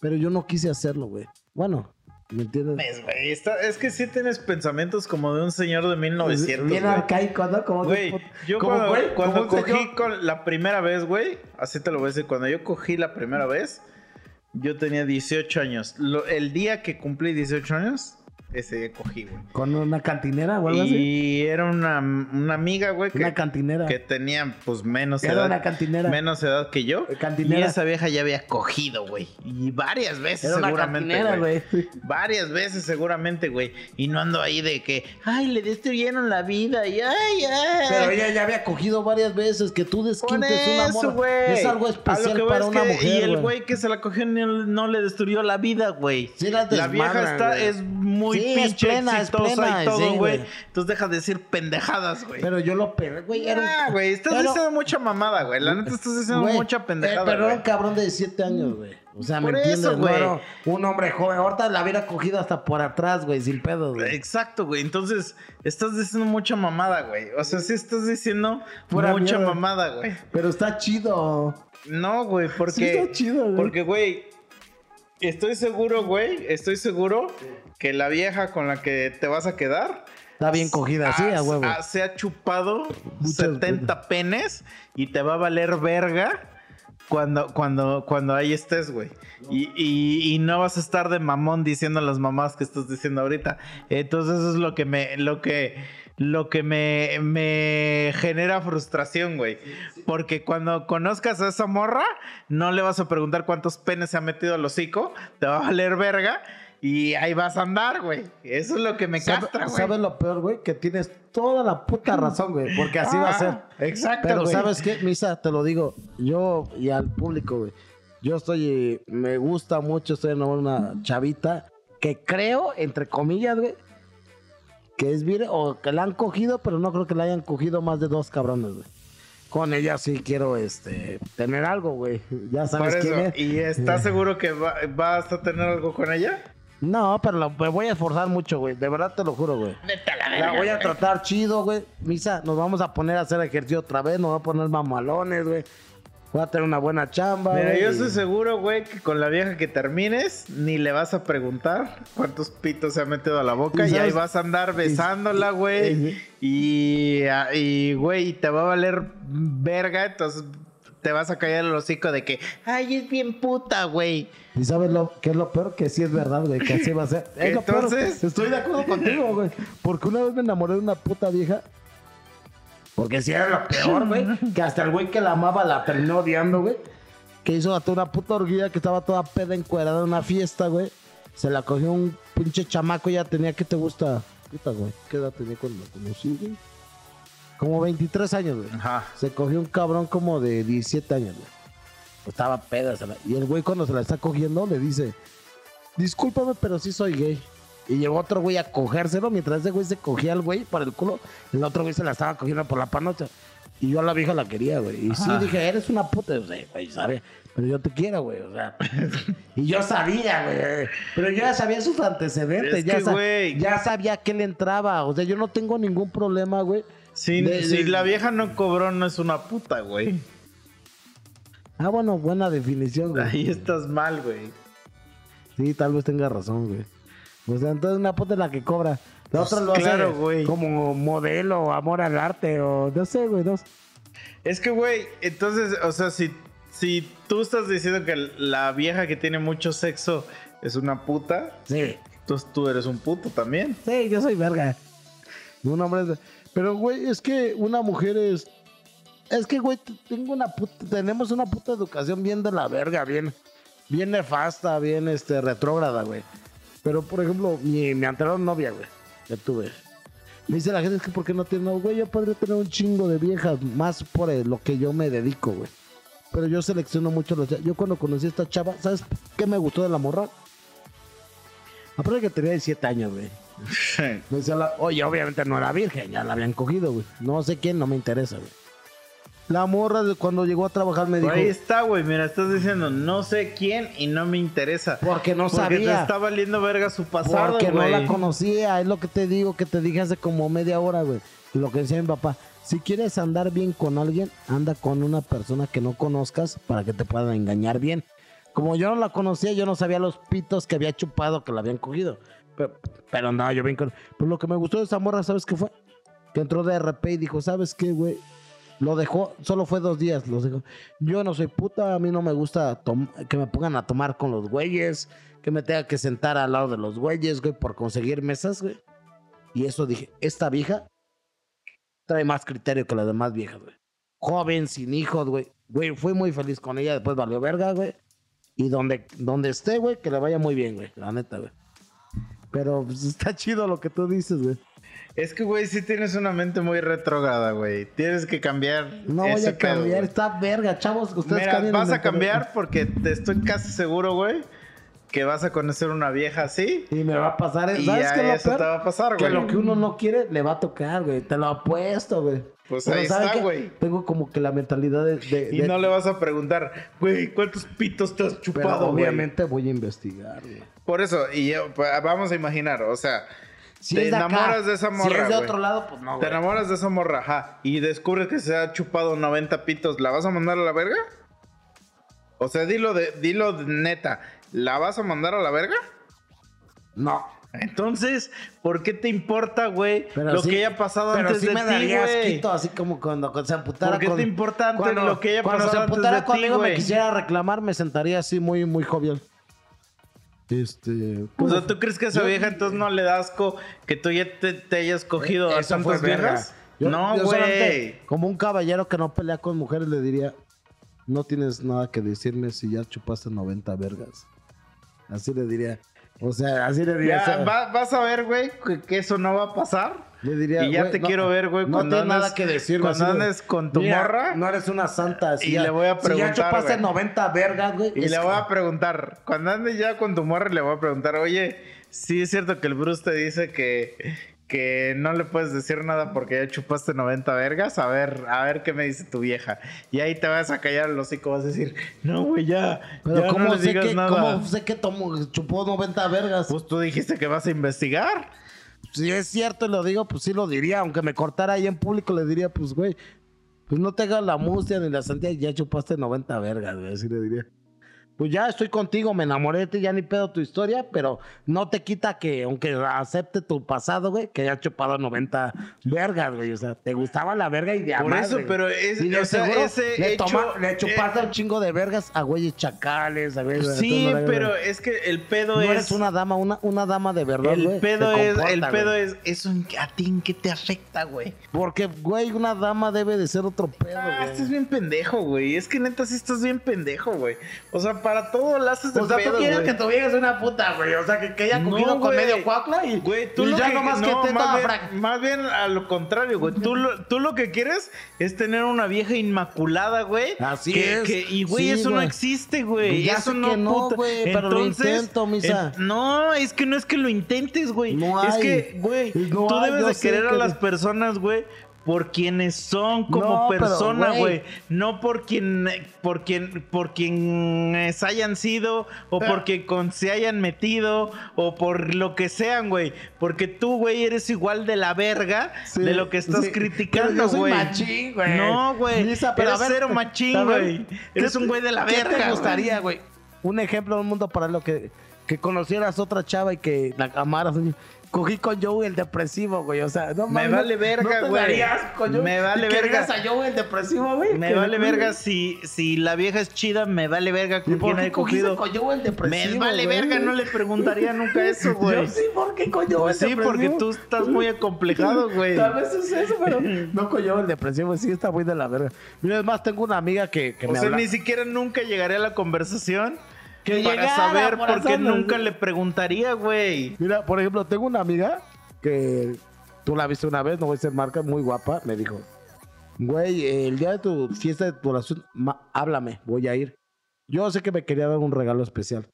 Pero yo no quise hacerlo, güey. Bueno, ¿Me entiendes? Es, güey, está- es que sí tienes pensamientos como de un señor de 1900. Bien güey. arcaico, ¿no? Como Güey, yo como, cuando, güey, cogí señor- con la primera vez, güey, así te lo voy a decir, cuando yo cogí la primera vez, yo tenía 18 años. Lo- el día que cumplí 18 años, ese día cogí, güey. Con una cantinera o algo así. Y era una, una amiga, güey, que, Una cantinera. que tenía pues menos Era edad. una cantinera. Menos edad que yo. Cantinera. Y esa vieja ya había cogido, güey. Y varias veces Era una seguramente, cantinera, güey. güey. Varias veces seguramente, güey. Y no ando ahí de que, ay, le destruyeron la vida y ay, ay. Pero ella ya había cogido varias veces que tú desquintes una eso, morra. güey. Es algo especial que para es una que- mujer. Y el güey que se la cogió no le destruyó la vida, güey. Sí la la vieja está, es muy Sí, es pinche plena, es exitosa plena, y todo, sí, güey. güey. Entonces deja de decir pendejadas, güey. Pero yo lo pegué, güey. Era un- Ah, güey, estás pero- diciendo mucha mamada, güey. La neta estás diciendo Güey, mucha pendejada, eh, pero era un cabrón de 17 años, güey. O sea, ¿me Por entiendes? eso, No güey. un hombre joven. Ahorita la hubiera cogido hasta por atrás, güey, sin pedos, güey. Exacto, güey. Entonces, estás diciendo mucha mamada, güey. O sea, sí estás diciendo Pura mucha mierda. mamada, güey. Pero está chido. No, güey, porque. Sí está chido, güey. Porque, güey, estoy seguro, güey, estoy seguro que la vieja con la que te vas a quedar. Está bien cogida, sí, a huevo. se ha chupado Muchas 70 penes y te va a valer verga cuando, cuando, cuando ahí estés, güey. Y, y- y no vas a estar de mamón diciendo las mamás que estás diciendo ahorita. Entonces eso es lo que me, lo que, lo que me, me genera frustración, güey. Porque cuando conozcas a esa morra, no le vas a preguntar cuántos penes se ha metido al hocico, te va a valer verga. Y ahí vas a andar, güey. Eso es lo que me ¿Sabe- castra, güey. ¿Sabes lo peor, güey? Que tienes toda la puta razón, güey. Porque así va a ser. Ah, Exacto, Pero güey. ¿sabes qué, Misa? Te lo digo. Yo y al público, güey. Yo estoy... Me gusta mucho, estoy de una chavita que creo, entre comillas, güey, que es virgen o que la han cogido, pero no creo que la hayan cogido más de dos cabrones, güey. Con ella sí quiero, este, tener algo, güey. Ya sabes quién es. ¿y estás seguro que va- vas a tener algo con ella? No, pero lo- me voy a esforzar mucho, güey. De verdad te lo juro, güey. La voy a tratar chido, güey. Misa, nos vamos a poner a hacer ejercicio otra vez. Nos vamos a poner mamalones, güey. Voy a tener una buena chamba. Mira, güey, yo estoy seguro, güey, que con la vieja que termines, ni le vas a preguntar cuántos pitos se ha metido a la boca ¿Y y, ahí vas a andar besándola, güey. y- Y, ah, y, güey, te va a valer verga, entonces te vas a callar el hocico de que, ay, es bien puta, güey. ¿Y sabes lo que es lo peor? Que sí es verdad, güey. Que así va a ser. Es lo peor. Entonces- Estoy de acuerdo contigo, güey. Porque una vez me enamoré de una puta vieja. Porque sí era lo peor, güey. Que hasta el güey que la amaba la terminó odiando, güey. Que hizo hasta una puta orgía que estaba toda peda encuerada en una fiesta, güey. Se la cogió un pinche chamaco, ya tenía, ¿qué te gusta? Puta, güey. ¿Qué edad tenía cuando la conocí, güey? Como 23 años, güey. Ajá. Se cogió un cabrón como de 17 años, güey. Estaba peda. la- Y el güey cuando se la está cogiendo le dice, discúlpame, pero sí soy gay. Y llegó otro güey a cogérselo mientras ese güey se cogía al güey para el culo. El otro güey se la estaba cogiendo por la panocha. Y yo a la vieja la quería, güey. Y sí dije, eres una puta. Yo sé, güey, sabe. Pero yo te quiero, güey. O sea. y yo sabía, güey. Pero yo ya sabía sus antecedentes. Es ya, que, güey. ya sabía que le entraba. O sea, yo no tengo ningún problema, güey. Si, De- si de- la vieja no cobró, no es una puta, güey. Ah, bueno, buena definición, güey. Ahí estás mal, güey. Sí, tal vez tenga razón, güey. O sea, entonces una puta es la que cobra. La Pues otra lo claro, hace güey. como modelo, amor al arte, o no sé, güey. No sé. Es que, güey, entonces, o sea, si, si tú estás diciendo que la vieja que tiene mucho sexo es una puta, Sí, entonces tú eres un puto también. sí, yo soy verga. Un hombre es... Pero, güey, es que una mujer es... Es que, güey, tengo una puta... Tenemos una puta educación bien de la verga, bien... Bien nefasta, bien, este, retrógrada, güey. Pero, por ejemplo, mi, mi anterior novia, güey, que tuve... Me dice la gente, es que ¿por qué no tiene? Güey, yo podría tener un chingo de viejas, más por eh, lo que yo me dedico, güey. Pero yo selecciono mucho los... Yo cuando conocí a esta chava, ¿sabes qué me gustó de la morra? Aparte que tenía 17 años, güey. Me decía la- Oye, obviamente no era virgen, ya la habían cogido, güey. No sé quién, no me interesa, güey. La morra de cuando llegó a trabajar me dijo... Ahí está, güey. Mira, estás diciendo no sé quién y no me interesa. Porque no Porque te sabía. está valiendo verga su pasado, Porque no la conocía, es lo que te digo, que te dije hace como media hora, güey. Lo que decía mi papá, si quieres andar bien con alguien, anda con una persona que no conozcas para que te puedan engañar bien. como yo no la conocía, yo no sabía los pitos que había chupado que la habían cogido. Pero, pero no, yo bien con. Pues lo que me gustó de esa morra, ¿sabes qué fue? Que entró de RP y dijo, ¿sabes qué, güey? Lo dejó, solo fue dos días, los dejó. Yo no soy puta, a mí no me gusta que me pongan a tomar con los güeyes, que me tenga que sentar al lado de los güeyes, güey, por conseguir mesas, güey. Y eso dije, esta vieja trae más criterio que las demás viejas, güey. Joven, sin hijos, güey. Güey, fui muy feliz con ella, después valió verga, güey. Y donde, donde esté, güey, que le vaya muy bien, güey. La neta, güey. Pero pues, está chido lo que tú dices, güey. Es que, güey, sí tienes una mente muy retrógrada, güey. Tienes que cambiar. No voy ese a cambiar, pedo, está verga, chavos. Ustedes Mira, vas a cambiar porque te estoy casi seguro, güey, que vas a conocer una vieja así. Y me va a pasar, Y ¿sabes qué lo eso peor? te va a pasar, Que güey. lo que uno no quiere le va a tocar, güey. Te lo apuesto, güey. Pues Pero ahí ¿saben está, güey. Tengo como que la mentalidad de. de- Y de- no le vas a preguntar, güey, ¿cuántos pitos te has Pero chupado, güey? obviamente voy a investigar, güey. Por eso, y yo, vamos a imaginar, o sea, Si te es de acá, enamoras de esa morra, Si es de otro lado, pues no, Te enamoras de esa morra, ajá, y descubres que se ha chupado 90 pitos, ¿la vas a mandar a la verga? O sea, dilo de, dilo de neta, ¿la vas a mandar a la verga? No. Entonces, ¿por qué te importa, güey, lo sí- que haya pasado Pero antes sí de me daría asquito, así como cuando, cuando se amputara ¿Por qué con- te importa antes cuando- lo que haya cuando pasado se antes amputara de ti, conmigo me quisiera reclamar, me sentaría así muy, muy jovial. Este... O sea, ¿tú crees que esa Yo- vieja entonces no le da asco que tú ya te, te hayas cogido a tantas viejas? Yo- no, güey. Como un caballero que no pelea con mujeres, le diría: No tienes nada que decirme si ya chupaste 90 vergas. Así le diría. O sea, así le diría. Ya, va- vas a ver, güey, que, que eso no va a pasar. le diría, y ya "Güey, te no- quiero ver, güey, No cuando andes- nada que decirme. cuando así de, andes con tu "Mira, morra". No eres una santa. Si Y ya- le voy a Si preguntar, ya chupaste güey. 90 vergas, güey. Y le voy a preguntar, cuando andes ya con tu morra, le voy a preguntar, oye, sí es cierto que el Bruce te dice que, que no le puedes decir nada porque ya chupaste 90 vergas. A ver, a ver qué me dice tu vieja. Y ahí te vas a callar el hocico, vas a decir, no, güey, ya. Pero ya ¿cómo, no le sé digas que, nada. ¿cómo sé que chupó 90 vergas? Pues tú dijiste que vas a investigar. si es cierto y lo digo, pues sí lo diría. Aunque me cortara ahí en público, le diría, pues, güey, pues no te hagas la mustia ni la santidad, ya chupaste 90 vergas, güey. Así le diría. Pues ya estoy contigo, me enamoré de ti, ya ni pedo tu historia, pero no te quita que, aunque acepte tu pasado, güey, que haya chupado 90 vergas, güey. O sea, te gustaba la verga y de Por eso, güey. pero es- Y de o sea, seguro ese le, hecho, toma- le chupaste eh, un chingo de vergas a güeyes chacales, a güeyes. Sí, los- pero es que el pedo No es. eres una dama, una, una dama de verdad, güey. el pedo es, el pedo güey. es, eso a ti en qué te afecta, güey. Porque, güey, una dama debe de ser otro pedo, Ah, güey. estás bien pendejo, güey. Es que neta sí estás bien pendejo, güey. O sea, para todo lo haces de O sea, tú quieres güey. que tu vieja sea una puta, güey. O sea, que, que haya No, cogido con güey. medio cuacla y, Güey, tú y lo ya que, nomás no, que te más, bien, más bien a lo contrario, güey. Tú lo, tú lo que quieres es tener una vieja inmaculada, güey. Así que, es. que- y, güey, Sí, eso no güey. existe, güey. Ya Eso sé no, que no, puta. güey, pero lo intento, misa. en- no, es que no es que lo intentes, güey. No es hay. que, güey, No tú hay, debes yo de sé querer a que- las personas, güey. Por quienes son como No, persona, güey. No por quien, por quien, por quienes hayan sido, o porque con se hayan metido, o por lo que sean, güey. Porque tú, güey, eres igual de la verga Sí, de lo que estás sí. criticando, güey. machín, güey. No, güey. Eres a ver, cero machín, a güey. ¿qué Eres un te- güey de la ¿Qué verga. te güey. gustaría, güey? Un ejemplo un mundo para lo que, que conocieras otra chava y que la amaras. Cogí con Joey el depresivo, güey. O sea, no Me mames, vale no- verga, no te güey. con Joey. Me vale Y verga. digas a Joey el depresivo, güey. Me vale verga si, si la vieja es chida, me vale verga ¿Y con quién he cogido. con Joey el depresivo? Me vale güey? verga, no le preguntaría nunca eso, güey. Yo sí, ¿por qué con Joey el sí, depresivo? porque tú estás muy acomplejado, güey. Tal vez es eso, pero no con Joey el depresivo. Sí, está muy de la verga. Mira, es más, tengo una amiga que, que O me sea, habla. ni siquiera nunca llegaré a la conversación Que para llegara, saber por qué corazón. nunca le preguntaría, güey. Mira, por ejemplo, tengo una amiga que tú la viste una vez, no voy a ser marca, muy guapa. Me dijo, güey, el día de tu fiesta de tu oración, háblame, voy a ir. Yo sé que me quería dar un regalo especial.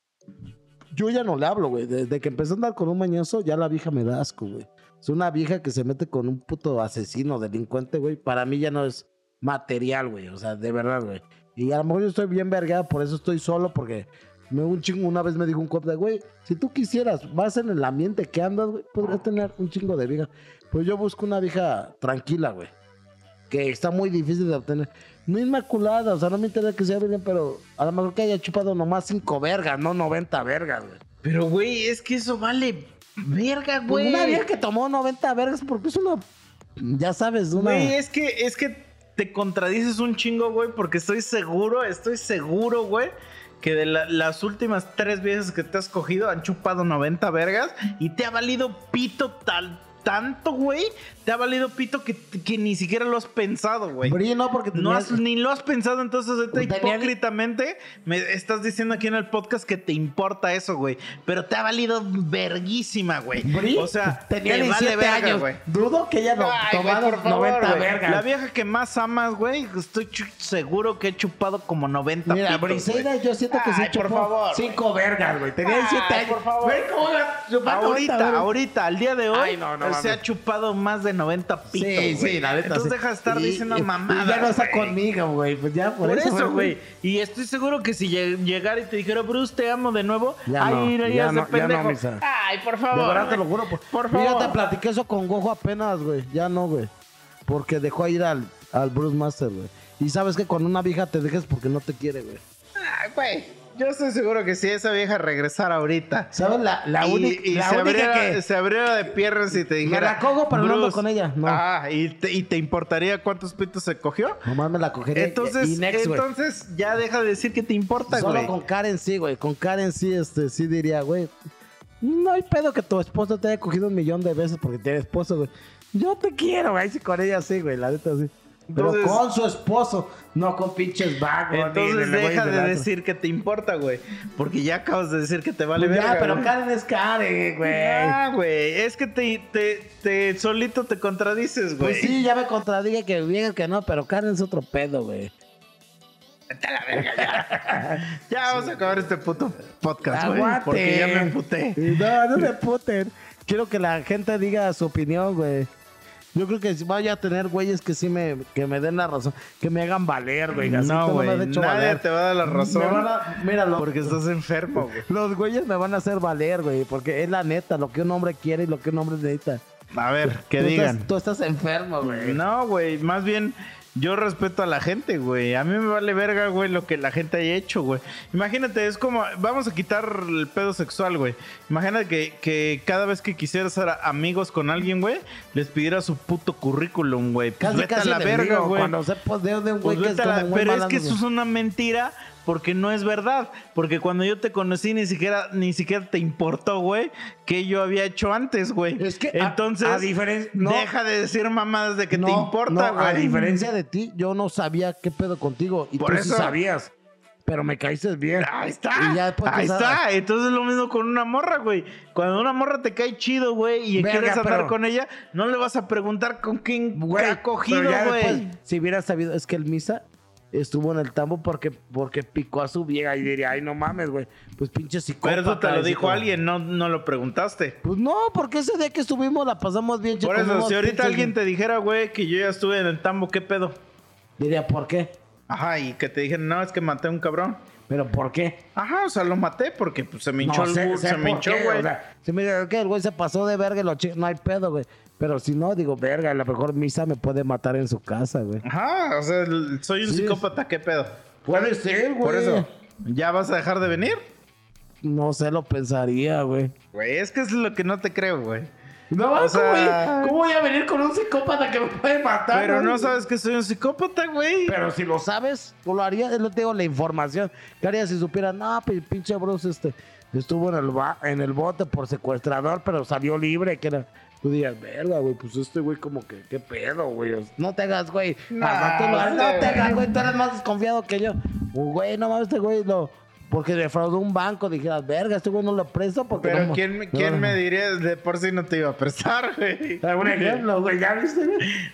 Yo ya no le hablo, güey. Desde que empecé a andar con un mañoso, ya la vieja me da asco, güey. Es una vieja que se mete con un puto asesino, delincuente, güey. Para mí ya no es material, güey. O sea, de verdad, güey. Y a lo mejor yo estoy bien vergada, por eso estoy solo, porque me un chingo, una vez me dijo un cop de, güey, si tú quisieras, vas en el ambiente que andas, güey, podrías tener un chingo de vieja. Pues yo busco una vieja tranquila, güey. que está muy difícil de obtener. No inmaculada, o sea, no me interesa que sea virgen, pero a lo mejor que haya chupado nomás 5 vergas, no 90 vergas, güey. Pero, güey, es que eso vale verga, Pues güey. una vieja que tomó 90 vergas porque es una. Ya sabes, una. Güey, es que, es que te contradices un chingo, güey, porque estoy seguro, estoy seguro, güey, que de la- las últimas tres veces que te has cogido han chupado 90 vergas y te ha valido pito tal tanto, güey, te ha valido pito que, que ni siquiera lo has pensado, güey. Brillo no, porque No tenías- has, ni lo has pensado, entonces ahorita hipócritamente me estás diciendo aquí en el podcast que te importa eso, güey. Pero te ha valido verguísima, güey. Bri O sea, tenía te 17 vale verga, años. güey. Dudo que ella no tomado por favor, 90 güey. vergas. La vieja que más amas, güey, estoy seguro que he chupado como 90 Mira, pitos, Briseida, yo siento que sí Ay, por chupó favor, 5 vergas, güey. Tenía Ay, 17 años. por favor. Güey, ¿cómo la chupar 90 Ahorita, ahorita, al día de hoy, Ay, no, no se ha chupado más de 90 pitos, Sí, güey. sí, la neta. Entonces sí. deja de estar Y- diciendo y- Y ya no está güey. conmigo, güey. Pues ya, por, Por eso, güey. Y estoy seguro que si lleg- llegara y te dijera, Bruce, te amo de nuevo, Ya ay, no, irías ya de no, ya pendejo. no, Misa. ay, por De favor. verdad te lo juro. Por, Por Mira, favor. te platiqué eso con Gojo apenas, güey. Ya no, güey. Porque dejó ir al, al Bruce Master, güey. Y sabes que cuando una vieja te dejes porque no te quiere, güey. Ay, güey. Yo estoy seguro que si esa vieja regresara ahorita. ¿Sabes? La, la y, única, y la se, única abriera, que... se abriera de piernas y te dijera. la cojo, pero no con ella, no. Ah, ¿y te, y te importaría cuántos pitos se cogió? Nomás me la cogería. Entonces, y next, güey. entonces ya deja de decir que te importa, Solo güey. con Karen sí, güey. Con Karen sí, este, sí diría, güey. No hay pedo que tu esposo te haya cogido un millón de veces porque tiene esposo, güey. Yo te quiero, güey. Con ella sí, güey. La neta sí. Pero con su esposo, no con pinches vagos. Entonces deja de decir que te importa, güey. Porque ya acabas de decir que te vale Pues verga. ya, pero güey. Karen es Karen, güey. Ah, güey. Es que te, te, te solito te contradices, güey. Pues sí, ya me contradije que digan que no, pero Karen es otro pedo, güey. Ya vamos a acabar este puto podcast, güey. Porque ya me emputé. No, no me puten. Quiero que la gente diga su opinión, güey. Yo creo que vaya a tener güeyes que sí me, que me den la razón, que me hagan valer, güey. Así No, güey. Nadie valer. te va a dar la razón. Me van a- míralo. Porque estás enfermo, güey. Los güeyes me van a hacer valer, güey, porque es la neta, lo que un hombre quiere y lo que un hombre necesita. A ver, que Tú digan. Estás, tú estás enfermo, güey. No, güey, más bien yo respeto a la gente, güey. A mí me vale verga, güey, lo que la gente haya hecho, güey. Imagínate, es como, vamos a quitar el pedo sexual, güey. Imagínate que, que cada vez que quisieras ser amigos con alguien, güey, les pidiera su puto currículum, güey. Pues Casi, vete casi a la verga, güey. Cuando se de un güey Pues que es la- pero es malandro, que eso es una mentira porque no es verdad. Porque cuando yo te conocí ni siquiera, ni siquiera te importó, güey, que yo había hecho antes, güey. Es que entonces a diferen- no. deja de decir mamadas de que No, te importa, no, güey. A diferencia de ti, yo no sabía qué pedo contigo. Y Por tú sí eso- sabías. Pero me caíste bien. Ahí está. Y ya después Ahí está. Entonces es lo mismo con una morra, güey. Cuando una morra te cae chido, güey, y quieres andar pero- con ella, no le vas a preguntar con quién Güey, ha cogido, güey. después, Si hubiera sabido, es que el Misa estuvo en el tambo porque, porque picó a su vieja y diría, ay, no mames, güey. Pues pinche psicópata. Pero eso te lo dijo alguien, no, no lo preguntaste. Pues no, porque ese día que estuvimos la pasamos bien. Por eso, si ahorita alguien te dijera, güey, que yo ya estuve en el tambo, ¿qué pedo? Diría, ¿por qué? Ajá, y que te dijeron, no, es que maté a un cabrón. ¿Pero por qué? Ajá, o sea, lo maté porque pues, se me hinchó No el sé- sé se me hinchó, güey. O sea, si me dice que el güey se pasó de verga y lo no hay pedo, güey. Pero si no, digo, verga, a lo mejor Misa me puede matar en su casa, güey. Ajá, o sea, soy un Sí. psicópata, ¿qué pedo? Puede ser, güey. Por eso, ¿ya vas a dejar de venir? No sé, lo pensaría, güey. Güey, es que es lo que no te creo, güey. No, O sea- ¿cómo, ¿cómo voy a venir con un psicópata que me puede matar? Pero güey? no sabes que soy un psicópata, güey. Pero si lo sabes, tú lo harías, es lo que te digo, la información. ¿Qué harías si supieras? No, pues pinche Bruce este, estuvo en el, ba- en el bote por secuestrador, pero salió libre, que era... Tú dirías, verga, güey, pues este güey como que, ¿qué pedo, güey? No te hagas, güey. No, sí, no te güey. hagas, güey, tú eres más desconfiado que yo. Uh, Güey, no mames, este güey lo... Porque defraudó un banco, dijeras, verga, este güey no lo presto porque... Pero no- ¿quién, me- no- quién me diría de por sí no te iba a prestar, güey? Un ejemplo, güey, ¿ya viste?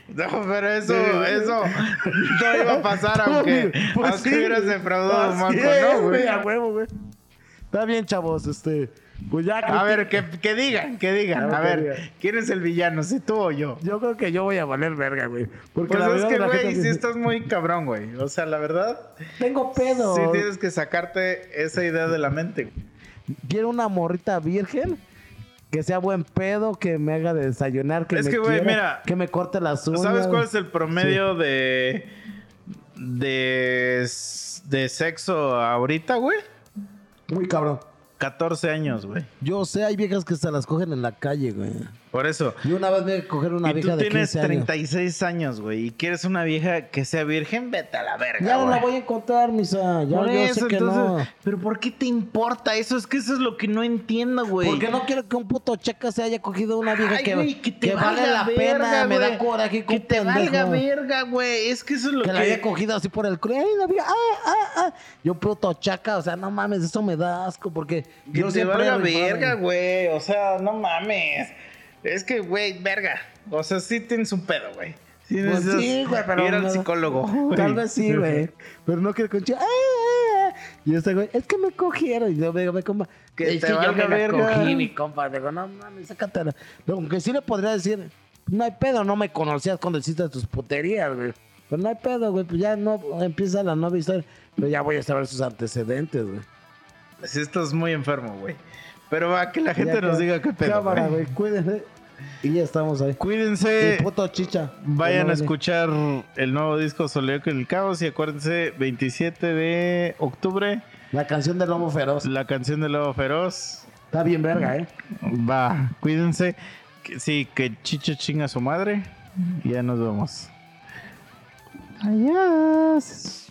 No, pero eso, Sí. eso no iba a pasar aunque, Pues aunque sí. hubieras defraudado un banco, es, ¿no, güey? A huevo, güey. Está bien, chavos, este... Pues ya... A ver, que, que digan, que digan. A A ver, digan. ¿quién es el villano? ¿Si tú o yo? Yo creo que yo voy a valer verga, güey. Porque Pues la es que, güey, sí dice, estás muy cabrón, güey. O sea, la verdad, Tengo pedo. sí tienes que sacarte esa idea de la mente. güey. Quiero una morrita virgen que sea buen pedo, que me haga desayunar, que Es me que, güey, quiera, mira, que me corte las uñas. ¿Sabes cuál es el promedio de, de de sexo ahorita, güey? Muy cabrón. 14 años, güey. Yo sé, hay viejas que se las cogen en la calle, güey. Por eso. Y una vez me coger una vieja tú de tienes 15 años. 36 años, güey, y quieres una vieja que sea virgen, vete a la verga. Ya no la voy a encontrar, misa. Ya Por yo eso, sé que entonces, no. pero ¿por qué te importa eso? Es que eso es lo que no entiendo, güey. Porque no quiero que un puto checa se haya cogido una vieja Ay, que, güey, que te vale valga la verga, pena. Me da coraje Que te valga verga, güey. Es que eso es lo Que que... la haya cogido así por el culo. Ay, la vieja, ah, ah, ah. Yo puto chaca, o sea, no mames, eso me da asco porque Que yo te valga verga, güey. O sea, no mames. Es que, güey, verga. O sea, sí tienes un pedo, güey. Sí, Pues sí, güey, pero al no- psicólogo. güey. Tal vez sí, güey. Pero no quiero con. "Ah, ah, ah". Y este güey, es que me cogieron. Y yo me digo, me compa. Que es te que yo me verga. cogí, mi compa. Digo, no mames, sácatela. Pero aunque sí le podría decir, no hay pedo, no me conocías cuando hiciste tus puterías, güey. Pero no hay pedo, güey. Pues ya no empieza la nueva historia. Pero ya voy a saber sus antecedentes, güey. Sí, estás muy enfermo, güey. Pero va, que la gente Ya, nos diga qué pedo. Cámara, güey, cuídense. Y ya estamos ahí. Cuídense. Puto chicha. Vayan No, a escuchar el nuevo disco Soleo con el Caos y acuérdense, 27 de octubre, La canción del lobo feroz. la canción del Lobo Feroz. Está bien verga, ¿eh? Va, cuídense. Sí, que Chicho chinga a su madre. Y ya nos vemos. Adiós.